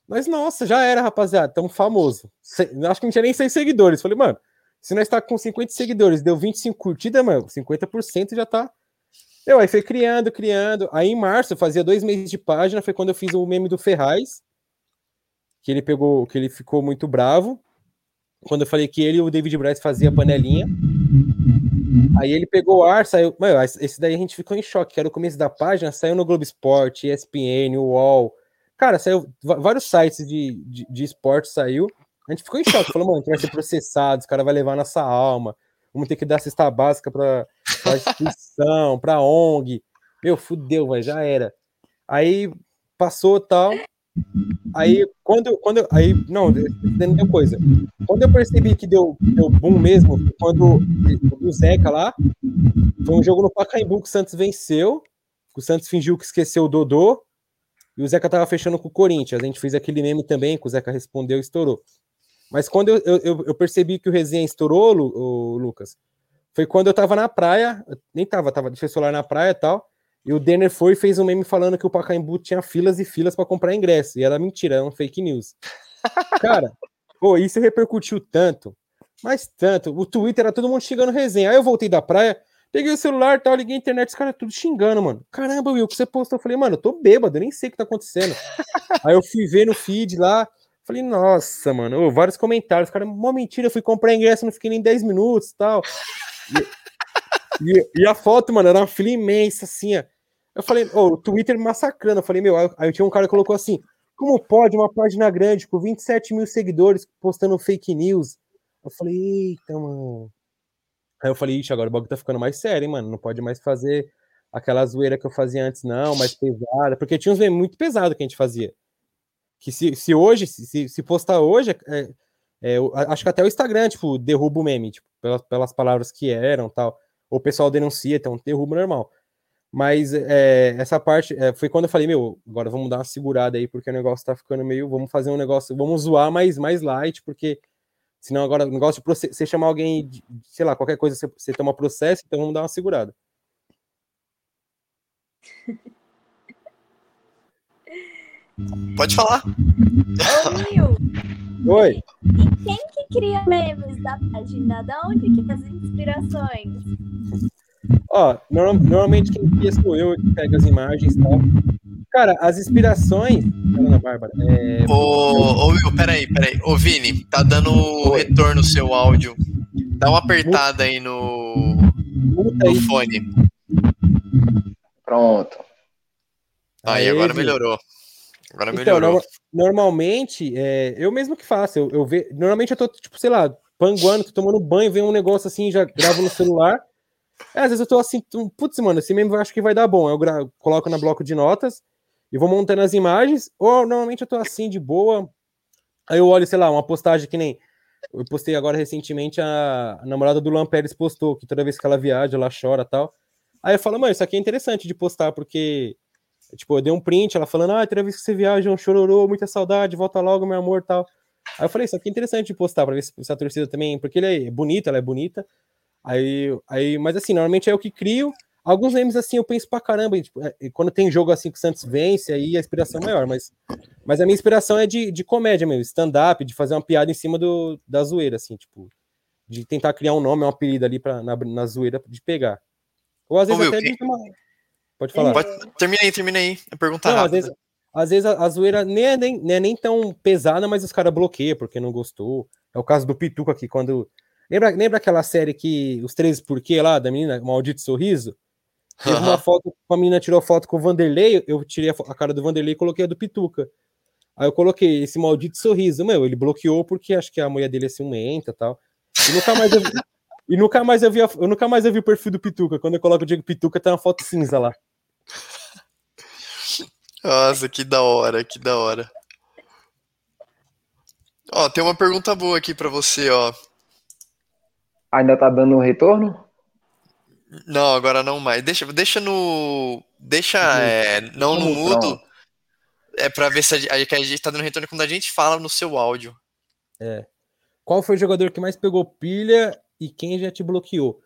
Mas, nossa, já era, rapaziada, tão famoso. Acho que não tinha nem 6 seguidores. Falei, mano, se nós está com 50 seguidores, deu 25 curtidas, mano, 50% já tá. Eu aí foi criando, criando. Aí em março, fazia dois meses de página, foi quando eu fiz o meme do Ferraz, que ele pegou, que ele ficou muito bravo. Quando eu falei que ele e o David Bryce fazia panelinha. Aí ele pegou o ar, saiu. Mano, esse daí a gente ficou em choque, que era o começo da página, saiu no Globo Esporte, ESPN, UOL. Cara, saiu vários sites de, de, de esporte, saiu. A gente ficou em choque, falou, mano, a gente vai ser processado, os caras vão levar nossa alma, vamos ter que dar cesta básica pra, pra instituição, pra ONG. Meu, fudeu, mas já era. Aí passou tal. Aí, quando, quando aí, não, deu coisa. Quando eu percebi que deu, deu boom mesmo, quando o Zeca lá, foi um jogo no Pacaembu que o Santos venceu, o Santos fingiu que esqueceu o Dodô, e o Zeca tava fechando com o Corinthians. A gente fez aquele meme também, que o Zeca respondeu e estourou. Mas quando eu, eu, eu percebi que o resenha estourou, o Lucas, foi quando eu tava na praia, nem tava, tava de celular na praia e tal, e o Denner foi e fez um meme falando que o Pacaembu tinha filas e filas para comprar ingresso, e era mentira, era um fake news. [laughs] Cara, pô, isso repercutiu tanto, mas tanto, o Twitter era todo mundo xingando resenha, aí eu voltei da praia, peguei o celular e tal, liguei a internet, os caras tudo xingando, mano. Caramba, Will, o que você postou? Eu falei, mano, eu tô bêbado, eu nem sei o que tá acontecendo. [laughs] aí eu fui ver no feed lá, Falei, nossa, mano, vários comentários. Cara, uma mentira, eu fui comprar ingresso, não fiquei nem 10 minutos tal. e E, e, a foto, mano, era uma fila imensa, assim, ó. Eu falei, oh, o Twitter me massacrando. Eu falei, meu, aí, aí tinha um cara que colocou assim: como pode uma página grande com 27 mil seguidores postando fake news? Eu falei, eita, mano. Aí eu falei, ixi, agora o bagulho tá ficando mais sério, hein, mano. Não pode mais fazer aquela zoeira que eu fazia antes, não, mais pesada. Porque tinha uns memes muito pesados que a gente fazia que se, se hoje, se, se postar hoje, é, é, acho que até o Instagram, tipo, derruba o meme, tipo, pelas, pelas palavras que eram tal. Ou o pessoal denuncia, então derruba normal. Mas é, essa parte é, foi quando eu falei, meu, agora vamos dar uma segurada aí, porque o negócio tá ficando meio. Vamos fazer um negócio, vamos zoar mais, mais light, porque senão agora o negócio de você chamar alguém, de, sei lá, qualquer coisa, você, você toma processo, então vamos dar uma segurada. [laughs] Pode falar. Ô, Oi. E quem que cria memes da página? Da onde que as inspirações? Ó, norm normalmente quem cria sou eu que pega as imagens e tal. Cara, as inspirações. Ana Bárbara. É... Ô, ô Will, peraí, peraí. Ô Vini, tá dando Oi. retorno no seu áudio. Dá uma apertada aí no, no aí. fone. Pronto. Aí, aí agora melhorou. Agora então, melhorou. Então, no, normalmente, é, eu mesmo que faço. Eu, eu ve, normalmente eu tô, tipo, sei lá, panguando, tô tomando banho, vem um negócio assim, já gravo no celular. É, às vezes eu tô assim, putz, mano, esse mesmo eu acho que vai dar bom. Eu gravo, coloco na bloco de notas e vou montando as imagens. Ou normalmente eu tô assim, de boa. Aí eu olho, sei lá, uma postagem que nem. Eu postei agora recentemente a, a namorada do Luan Pérez postou, que toda vez que ela viaja, ela chora tal. Aí eu falo, mano, isso aqui é interessante de postar, porque Tipo, eu dei um print, ela falando, ah, toda vez que você viaja, um chororô, muita saudade, volta logo, meu amor, tal. Aí eu falei, isso aqui é interessante de postar, pra ver se, se a torcida também, porque ele é bonito, ela é bonita. Aí, aí, mas assim, normalmente é eu que crio. Alguns memes assim eu penso pra caramba, tipo, é, quando tem jogo assim que o Santos vence, aí a inspiração é maior, mas, mas a minha inspiração é de, de comédia mesmo, stand-up, de fazer uma piada em cima do, da zoeira, assim, tipo, de tentar criar um nome, um apelido ali pra, na, na zoeira de pegar. Ou às vezes Ô, até de uma, Pode falar. Pode, termina aí, termina aí. É pergunta rápida. Às vezes, às vezes a, a zoeira nem é nem, nem, é nem tão pesada, mas os caras bloqueiam porque não gostou. É o caso do Pituca aqui, quando. Lembra, lembra aquela série que os três porquê lá, da menina, Maldito Sorriso? Teve uma foto, a menina tirou foto com o Vanderlei, eu tirei a, a cara do Vanderlei e coloquei a do Pituca. Aí eu coloquei esse maldito sorriso. Meu, ele bloqueou porque acho que a mulher dele é ciumenta e tal. E nunca mais eu vi, [laughs] e nunca mais eu vi, eu nunca mais eu vi o perfil do Pituca. Quando eu coloco o Diego Pituca, tá uma foto cinza lá. Nossa, que da hora, que da hora. Ó, tem uma pergunta boa aqui para você, ó. Ainda tá dando retorno? Não, agora não mais. Deixa, deixa no. Deixa. É, não no mudo. É pra ver se a, a, gente tá dando retorno quando a gente fala no seu áudio. É. Qual foi o jogador que mais pegou pilha e quem já te bloqueou?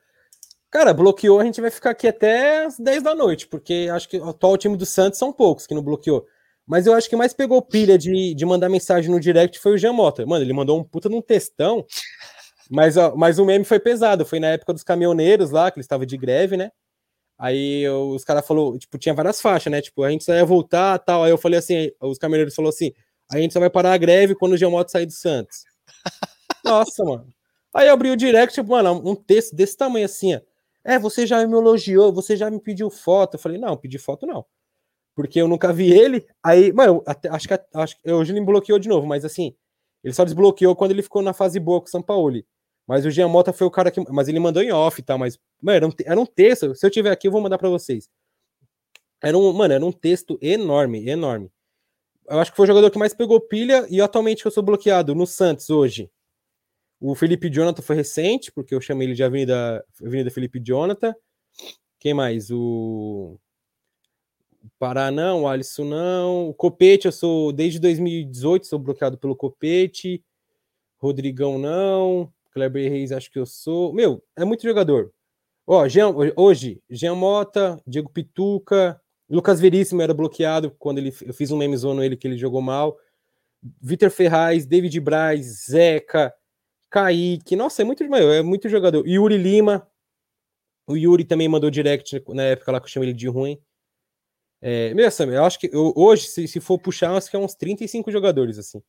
Cara, bloqueou, a gente vai ficar aqui até as 10 da noite, porque acho que o atual time do Santos são poucos que não bloqueou. Mas eu acho que mais pegou pilha de, de mandar mensagem no direct foi o Jean Mota. Mano, ele mandou um puta num textão mas, ó, mas o meme foi pesado, foi na época dos caminhoneiros lá, que eles estavam de greve, né? Aí os caras falou, tipo, tinha várias faixas, né? Tipo, a gente só ia voltar tal. Aí eu falei assim, os caminhoneiros falou assim: a gente só vai parar a greve quando o Geomoto sair do Santos. [laughs] Nossa, mano. Aí eu abri o direct, tipo, mano, um texto desse tamanho assim, ó. É, você já me elogiou, você já me pediu foto. Eu falei, não, pedi foto não. Porque eu nunca vi ele. Aí, mano, até, acho que acho, hoje ele me bloqueou de novo, mas assim, ele só desbloqueou quando ele ficou na fase boa com o São Paulo. Mas o Jean Mota foi o cara que. Mas ele mandou em off, tá? Mas, mano, era um, era um texto. Se eu tiver aqui, eu vou mandar para vocês. Era um, mano, era um texto enorme, enorme. Eu acho que foi o jogador que mais pegou pilha e atualmente eu sou bloqueado no Santos hoje. O Felipe Jonathan foi recente, porque eu chamei ele de Avenida, Avenida Felipe Jonathan. Quem mais? O Pará não, o Alisson não. O Copete, eu sou desde 2018, sou bloqueado pelo Copete. Rodrigão não. Kleber Reis, acho que eu sou. Meu, é muito jogador. Ó, Jean, hoje, Jean Mota, Diego Pituca, Lucas Veríssimo era bloqueado quando ele, eu fiz um meme zoando ele que ele jogou mal. Vitor Ferraz, David Braz, Zeca, Kaique. Nossa, é muito, é muito jogador. Yuri Lima. O Yuri também mandou direct na época lá que eu chamei ele de ruim. É, meu, Sam, eu acho que eu, hoje, se, se for puxar, acho que é uns 35 jogadores, assim.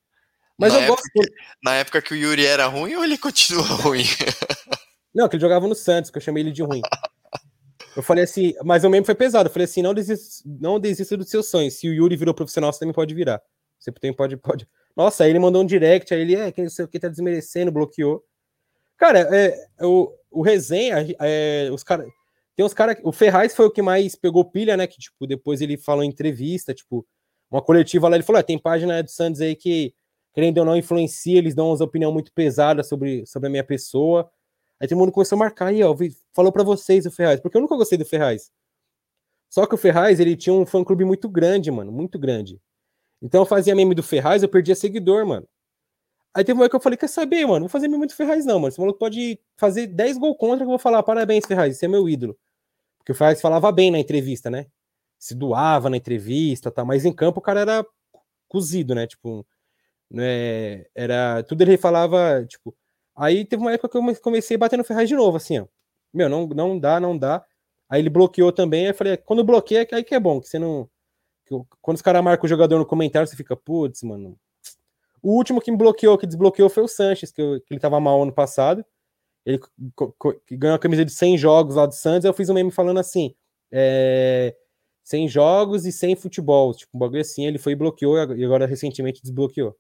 Mas na eu época, gosto. Na época que o Yuri era ruim ou ele continua [laughs] ruim? Não, que ele jogava no Santos, que eu chamei ele de ruim. Eu falei assim, mas o meme foi pesado. Eu falei assim: não desista, não desista dos seus sonhos. Se o Yuri virou profissional, você também pode virar. Você também pode, pode. Nossa, aí ele mandou um direct, aí ele, é, que não sei o que, tá desmerecendo, bloqueou. Cara, é, o, o resenha, é, os caras. Tem uns caras. O Ferraz foi o que mais pegou pilha, né? Que, tipo, depois ele falou em entrevista, tipo, uma coletiva lá, ele falou: é, tem página do Santos aí que querendo ou não, influencia, eles dão umas opiniões muito pesadas sobre, sobre a minha pessoa. Aí todo mundo começou a marcar aí, ó, falou para vocês o Ferraz, porque eu nunca gostei do Ferraz. Só que o Ferraz, ele tinha um fã-clube muito grande, mano, muito grande. Então eu fazia meme do Ferraz, eu perdia seguidor, mano. Aí teve uma que eu falei, quer saber, mano, não vou fazer meme do Ferraz não, mano. Esse maluco pode fazer 10 gols contra que eu vou falar, parabéns, Ferraz, você é meu ídolo. Porque o Ferraz falava bem na entrevista, né? Se doava na entrevista, tá? mas em campo o cara era cozido, né? Tipo, né? Era tudo ele falava, tipo. Aí teve uma época que eu comecei batendo Ferraz de novo, assim, ó. Meu, não, não dá, não dá. Aí ele bloqueou também. Aí eu falei, quando bloqueia, aí que é bom, que você não. Quando os caras marcam o jogador no comentário, você fica, putz, mano. O último que me bloqueou, que desbloqueou, foi o Sanches, que, eu, que ele tava mal ano passado. Ele ganhou a camisa de 100 jogos lá do Santos. Eu fiz um meme falando assim: é, 100 jogos e 100 futebol. Tipo, um bagulho assim. Ele foi e bloqueou, e agora recentemente desbloqueou.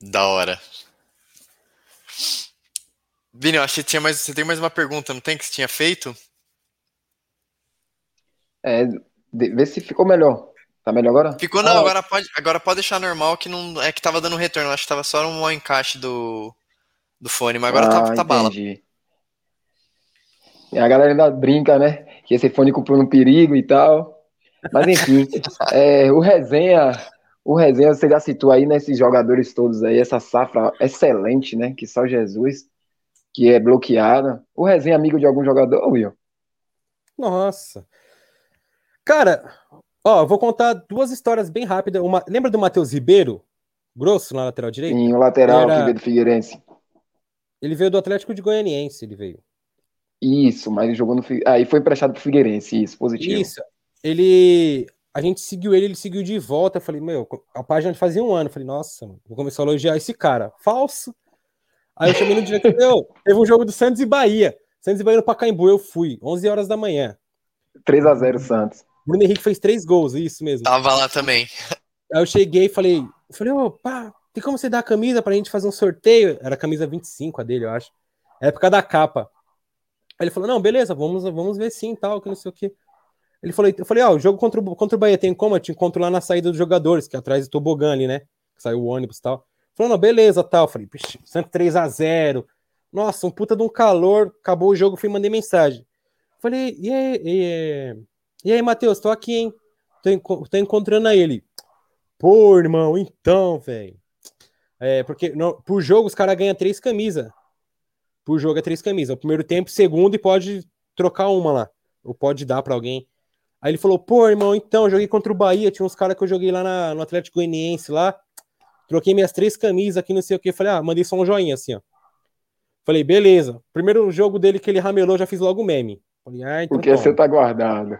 Da hora. Vini, eu acho que tinha mais, você tem mais uma pergunta, não tem que você tinha feito? É, vê se ficou melhor. Tá melhor agora? Ficou não, ah, agora pode, agora pode deixar normal que não é que tava dando retorno, acho que tava só um encaixe do do fone, mas agora tá, ah, tá, tá bala. E a galera ainda brinca, né? Que esse fone comprou um perigo e tal. Mas enfim, [laughs] é, o resenha o Resenha, você já citou aí nesses jogadores todos aí, essa safra excelente, né? Que só Jesus, que é bloqueada. O Resenha é amigo de algum jogador, Will? Nossa. Cara, ó, vou contar duas histórias bem rápidas. Uma, lembra do Matheus Ribeiro? Grosso na lateral direita? Sim, o lateral Era... que veio do Figueirense. Ele veio do Atlético de Goianiense, ele veio. Isso, mas ele jogou no. Aí ah, foi emprestado pro Figueirense, isso, positivo. Isso. Ele a gente seguiu ele, ele seguiu de volta. Eu falei, meu, a página fazia um ano. Eu falei, nossa, mano, vou começar a elogiar esse cara. Falso. Aí eu chamei no diretor, meu, teve um jogo do Santos e Bahia. Santos e Bahia no Pacaembu, eu fui, 11 horas da manhã. 3 a 0 Santos. Bruno Henrique fez três gols, isso mesmo. Tava lá também. Aí eu cheguei e falei, eu falei, ô, pá, tem como você dar a camisa pra gente fazer um sorteio? Era a camisa 25 a dele, eu acho. Época da capa. Aí ele falou, não, beleza, vamos, vamos ver sim, tal, que não sei o que. Ele falou, eu falei, ó, oh, o jogo contra o, contra o Bahia tem como? Eu te encontro lá na saída dos jogadores, que é atrás do tobogã ali, né? Que saiu o ônibus e tal. Falou, não, beleza, tal. Falei, Santos 3x0. Nossa, um puta de um calor. Acabou o jogo, fui mandei mensagem. Falei, e aí, e aí, e aí Matheus, tô aqui, hein? Tô, tô encontrando a ele. Pô, irmão, então, velho. É, porque no, por jogo os caras ganham três camisas. Por jogo é três camisas. O primeiro tempo, segundo, e pode trocar uma lá. Ou pode dar para alguém. Aí ele falou, pô, irmão, então, joguei contra o Bahia, tinha uns caras que eu joguei lá na, no Atlético Goianiense lá. Troquei minhas três camisas aqui, não sei o que. Falei, ah, mandei só um joinha assim, ó. Falei, beleza. Primeiro jogo dele que ele ramelou, já fiz logo meme. Falei, ah, então. Porque toma. você tá guardado.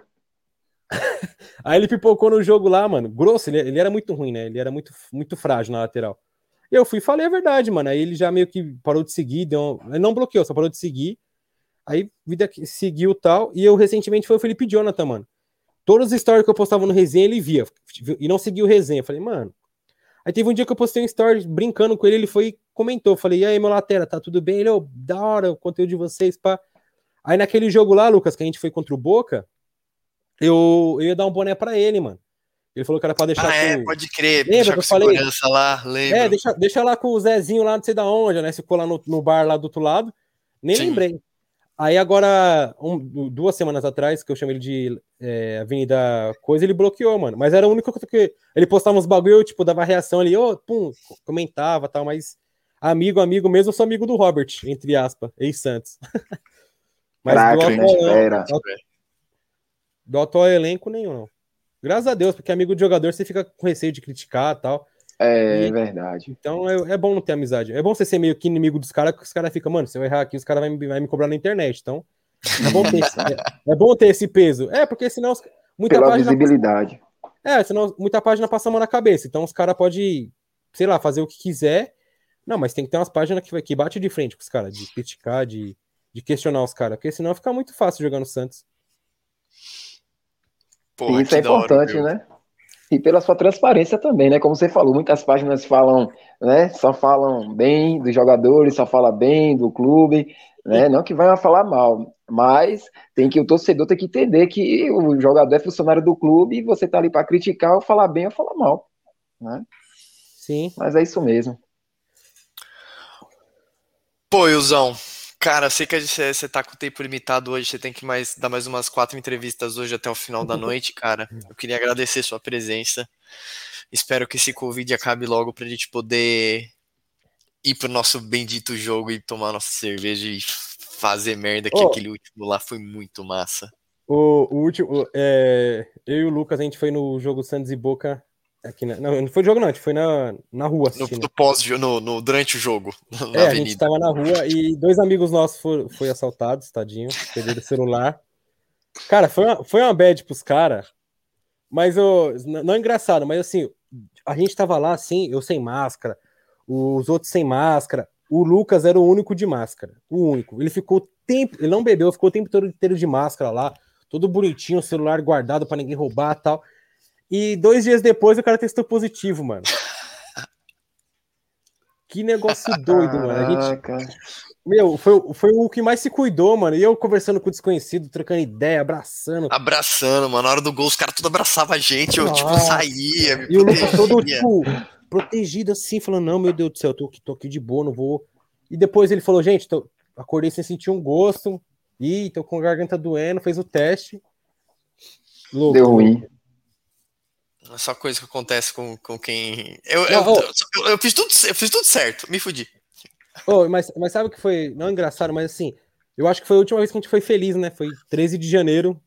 [laughs] Aí ele pipocou no jogo lá, mano. Grosso, ele, ele, era muito ruim, né? Ele era muito, muito frágil na lateral. Eu fui falei a verdade, mano. Aí ele já meio que parou de seguir, deu um... ele não bloqueou, só parou de seguir. Aí vida seguiu tal. E eu recentemente foi o Felipe Jonathan, mano. Todos os stories que eu postava no resenha, ele via. E não seguiu o resenha. Eu falei, mano. Aí teve um dia que eu postei um story brincando com ele, ele foi comentou. Falei, e aí, meu latera, tá tudo bem? Ele, oh, da hora o conteúdo de vocês, pá. Aí naquele jogo lá, Lucas, que a gente foi contra o Boca, eu, eu ia dar um boné para ele, mano. Ele falou que era pra deixar. Ah, é, pode crer. Lembra que eu falei? Lá, lembra. É, deixa, deixa lá com o Zezinho lá, não sei da onde, né? Se ficou lá no, no bar lá do outro lado. Nem Sim. lembrei. Aí agora, um, duas semanas atrás, que eu chamei ele de é, Avenida Coisa, ele bloqueou, mano. Mas era o único que ele postava uns bagulho, eu, tipo, dava reação ali, ô, oh, pum, comentava tal, mas amigo, amigo mesmo, eu sou amigo do Robert, entre aspas, ex-Santos. [laughs] mas Caraca, do, atual, do atual elenco, nenhum, não. Graças a Deus, porque amigo de jogador você fica com receio de criticar tal. É, e, verdade. Então é, é, bom não ter amizade. É bom você ser meio que inimigo dos caras, porque os caras ficam, mano, se eu errar aqui, os caras vão me, vai me cobrar na internet. Então, é bom, ter esse, [laughs] é, é bom ter esse peso. É, porque senão muita Pela página. Visibilidade. Passa, é, senão muita página passa a mão na cabeça. Então os caras podem, sei lá, fazer o que quiser. Não, mas tem que ter umas páginas que, que bate de frente com os caras, de criticar, de, de questionar os caras, porque senão fica muito fácil jogar no Santos. Porra, Isso é importante, hora, né? E pela sua transparência também, né? Como você falou, muitas páginas falam, né? Só falam bem dos jogadores, só fala bem do clube, né? Não que vai falar mal, mas tem que o torcedor tem que entender que o jogador é funcionário do clube e você tá ali para criticar ou falar bem ou falar mal, né? Sim. Mas é isso mesmo. Pô, Ilzão, Cara, eu sei que você tá com o tempo limitado hoje, você tem que mais dar mais umas quatro entrevistas hoje até o final da noite, cara. Eu queria agradecer sua presença. Espero que esse Covid acabe logo pra gente poder ir pro nosso bendito jogo e tomar nossa cerveja e fazer merda, que oh, aquele último lá foi muito massa. O, o último, é, eu e o Lucas, a gente foi no jogo Santos e Boca Aqui na, não, não foi jogo, não, a gente foi na, na rua. No, no pós, no, no, durante o jogo. [laughs] é, avenida. a gente tava na rua e dois amigos nossos foram foi assaltados, tadinho, perderam o celular. Cara, foi uma, foi uma bad pros caras, mas eu, não é engraçado, mas assim, a gente tava lá assim, eu sem máscara, os outros sem máscara, o Lucas era o único de máscara, o único. Ele ficou tempo, ele não bebeu, ficou o tempo todo inteiro de máscara lá, todo bonitinho, o celular guardado para ninguém roubar tal. E dois dias depois o cara testou positivo, mano. Que negócio [laughs] doido, mano. A gente, meu, foi, foi o que mais se cuidou, mano. E eu conversando com o desconhecido, trocando ideia, abraçando. Abraçando, mano. Na hora do gol, os caras tudo abraçavam a gente. Eu, tipo, saía. E o Lucas todo, tipo, protegido assim, falando: Não, meu Deus do céu, eu tô, tô aqui de boa, não vou. E depois ele falou: Gente, tô, acordei sem sentir um gosto. Ih, tô com a garganta doendo, fez o teste. Louco. Deu ruim. É só coisa que acontece com, com quem. Eu, eu, eu, eu, fiz tudo, eu fiz tudo certo, me fudi. Oh, mas, mas sabe o que foi. Não engraçado, mas assim. Eu acho que foi a última vez que a gente foi feliz, né? Foi 13 de janeiro.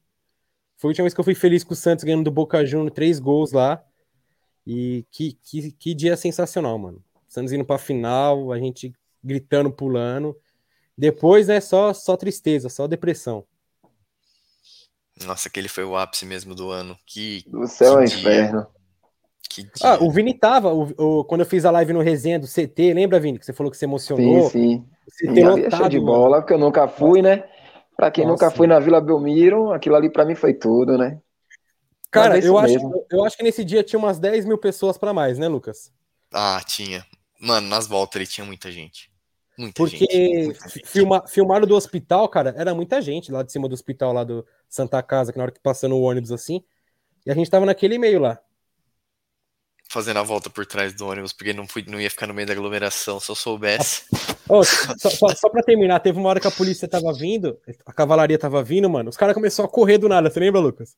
Foi a última vez que eu fui feliz com o Santos ganhando do Boca Juniors, três gols lá. E que, que, que dia sensacional, mano. Santos indo pra final, a gente gritando, pulando. Depois, né, só, só tristeza, só depressão. Nossa, aquele foi o ápice mesmo do ano. Que, do céu ao inferno. Ah, o Vini tava, o, o, quando eu fiz a live no resenha do CT, lembra, Vini, que você falou que se emocionou? Sim, sim. CT lotado, de bola, porque eu nunca fui, né? Pra quem Nossa. nunca foi na Vila Belmiro, aquilo ali pra mim foi tudo, né? Cara, eu acho, eu acho que nesse dia tinha umas 10 mil pessoas para mais, né, Lucas? Ah, tinha. Mano, nas voltas ele tinha muita gente. Muita Porque gente, muita gente. Filma, filmaram do hospital, cara, era muita gente lá de cima do hospital, lá do Santa Casa, que na hora que passando o ônibus assim. E a gente tava naquele meio lá. Fazendo a volta por trás do ônibus, porque não, fui, não ia ficar no meio da aglomeração se eu soubesse. Oh, só, só, só pra terminar, teve uma hora que a polícia tava vindo, a cavalaria tava vindo, mano. Os caras começaram a correr do nada, você lembra, Lucas?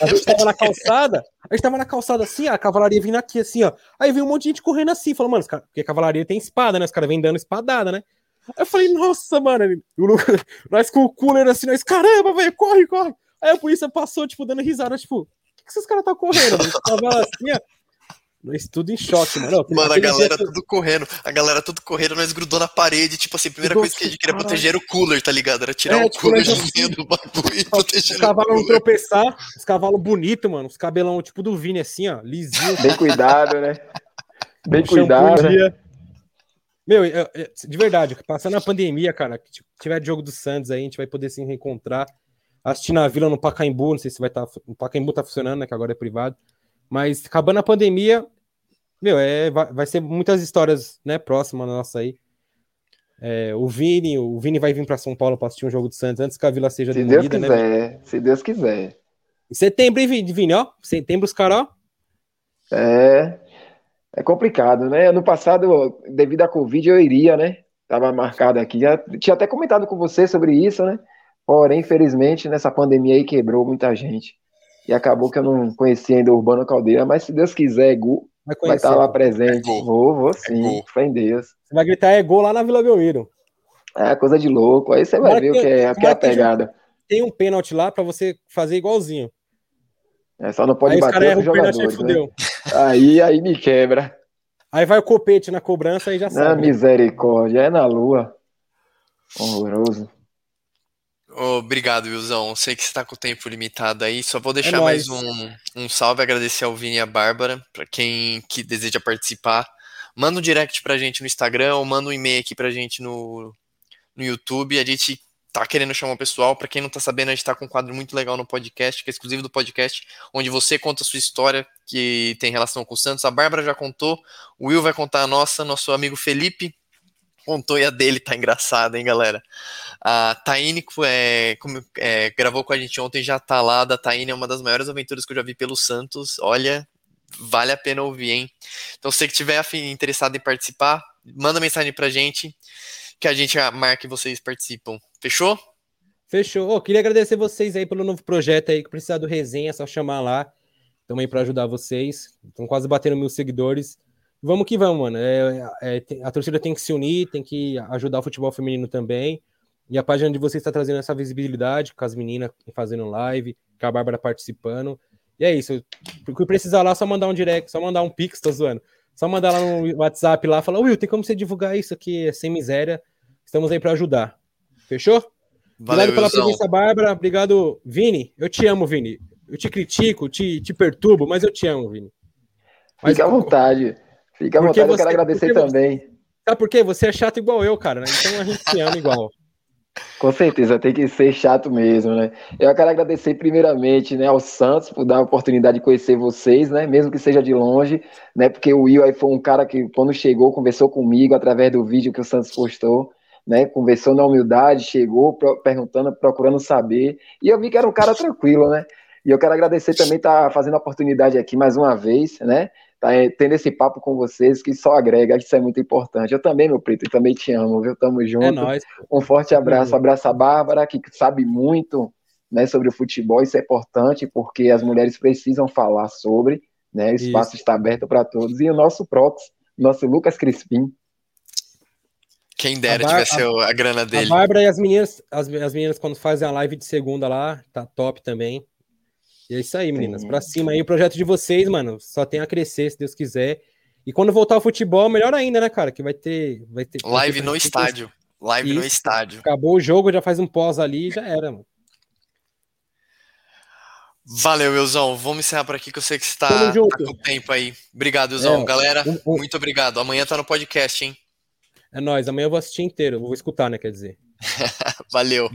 A gente tava na calçada, a gente tava na calçada assim, a cavalaria vindo aqui assim, ó. Aí veio um monte de gente correndo assim, falou, mano, porque a cavalaria tem espada, né? Os caras vêm dando espadada, né? Aí eu falei, nossa, mano, [laughs] nós com o cooler assim, nós, caramba, velho, corre, corre. Aí a polícia passou, tipo, dando risada, tipo, o que, que esses caras tá correndo? Tava assim, ó. Nós tudo em choque, mano. Mano, a galera tudo correndo. A galera tudo correndo, nós grudou na parede. Tipo assim, a primeira coisa que a gente queria caralho. proteger era o cooler, tá ligado? Era tirar é, o tipo, cooler de assim, do bagulho e proteger Os cavalos não tropeçar. Os cavalos bonitos, mano. Os cabelão tipo do Vini, assim, ó. Lisinho. Bem cuidado, né? Bem cuidado. Né? Meu, de verdade, passando a pandemia, cara, que tipo, tiver jogo do Santos aí, a gente vai poder se reencontrar. Assistir na vila no Pacaembu, não sei se vai estar. Tá, o Pacaembu tá funcionando, né? Que agora é privado. Mas acabando a pandemia, meu, é, vai, vai ser muitas histórias, né, próximas nossa aí. É, o Vini, o Vini vai vir para São Paulo para assistir um jogo do Santos antes que a Vila seja se demolida, Deus né, quiser, né? Se Deus quiser. Em setembro, Vini, ó. Setembro, os caras, ó. É. É complicado, né? Ano passado, devido à Covid, eu iria, né? Tava marcado aqui. Já tinha até comentado com você sobre isso, né? Porém, infelizmente, nessa pandemia aí quebrou muita gente. E acabou que eu não conhecia ainda o Urbano Caldeira, mas se Deus quiser, Gu, vai, vai estar lá presente. É vou, vou sim, é fé em Deus. Você vai gritar é gol lá na Vila Belmiro. É, coisa de louco. Aí você vai ver o que é, que é a pegada. Tem um pênalti lá para você fazer igualzinho. É, só não pode aí bater os jogadores. Né? Aí, aí me quebra. Aí vai o copete na cobrança e já sabe. Na misericórdia, é na lua. Horroroso. Obrigado, Wilson. Sei que você está com o tempo limitado aí. Só vou deixar é mais um, um salve, agradecer ao Vini e a Bárbara, para quem que deseja participar. Manda um direct pra gente no Instagram ou manda um e-mail aqui pra gente no, no YouTube. A gente tá querendo chamar o pessoal. Para quem não tá sabendo, a gente tá com um quadro muito legal no podcast, que é exclusivo do podcast, onde você conta a sua história que tem relação com o Santos. A Bárbara já contou, o Will vai contar a nossa, nosso amigo Felipe contou e a dele tá engraçada, hein, galera? A Taine é, é, gravou com a gente ontem, já tá lá. Da Taine é uma das maiores aventuras que eu já vi pelo Santos. Olha, vale a pena ouvir, hein? Então, se você que tiver interessado em participar, manda mensagem pra gente que a gente marque vocês participam. Fechou? Fechou. Oh, queria agradecer vocês aí pelo novo projeto aí, que precisar do resenha, é só chamar lá. Aí para ajudar vocês. Estão quase batendo mil seguidores. Vamos que vamos, mano. É, é, a torcida tem que se unir, tem que ajudar o futebol feminino também. E a página de vocês está trazendo essa visibilidade, com as meninas fazendo live, com a Bárbara participando. E é isso. O que precisar lá, só mandar um direct, só mandar um pix, tô zoando. Só mandar lá no WhatsApp lá, falar, Will, tem como você divulgar isso aqui, é sem miséria. Estamos aí para ajudar. Fechou? Valeu, Obrigado pela presença, Bárbara. Obrigado, Vini. Eu te amo, Vini. Eu te critico, te, te perturbo, mas eu te amo, Vini. Mas, Fique à vontade. Fica à vontade, você, eu quero agradecer também. Você, sabe por quê? Você é chato igual eu, cara, né? Então a gente se ama igual. Com certeza, tem que ser chato mesmo, né? Eu quero agradecer primeiramente, né, ao Santos por dar a oportunidade de conhecer vocês, né, mesmo que seja de longe, né, porque o Will aí foi um cara que quando chegou conversou comigo através do vídeo que o Santos postou, né, conversou na humildade, chegou perguntando, procurando saber, e eu vi que era um cara tranquilo, né? E eu quero agradecer também estar tá fazendo a oportunidade aqui mais uma vez, né? Tá tendo esse papo com vocês que só agrega, isso é muito importante. Eu também, meu preto, também te amo, viu? Tamo junto. É nóis. Um forte abraço, abraço a Bárbara, que sabe muito né, sobre o futebol, isso é importante, porque as mulheres precisam falar sobre, né? O espaço isso. está aberto para todos. E o nosso Prox, nosso Lucas Crispim. Quem dera tivesse a, a, grana dele. A Bárbara e as meninas, as, as meninas, quando fazem a live de segunda lá, tá top também. E é isso aí, meninas. Pra cima aí, o projeto de vocês, mano, só tem a crescer, se Deus quiser. E quando voltar ao futebol, melhor ainda, né, cara? Que vai ter. Vai ter Live ter, no estádio. Live isso. no estádio. Acabou o jogo, já faz um pós ali e já era, mano. Valeu, Wilson. Vamos encerrar por aqui que eu sei que você tá, tá com tempo aí. Obrigado, Wilson. É, Galera, um, um... muito obrigado. Amanhã tá no podcast, hein? É nóis. Amanhã eu vou assistir inteiro. Vou escutar, né? Quer dizer. [laughs] Valeu.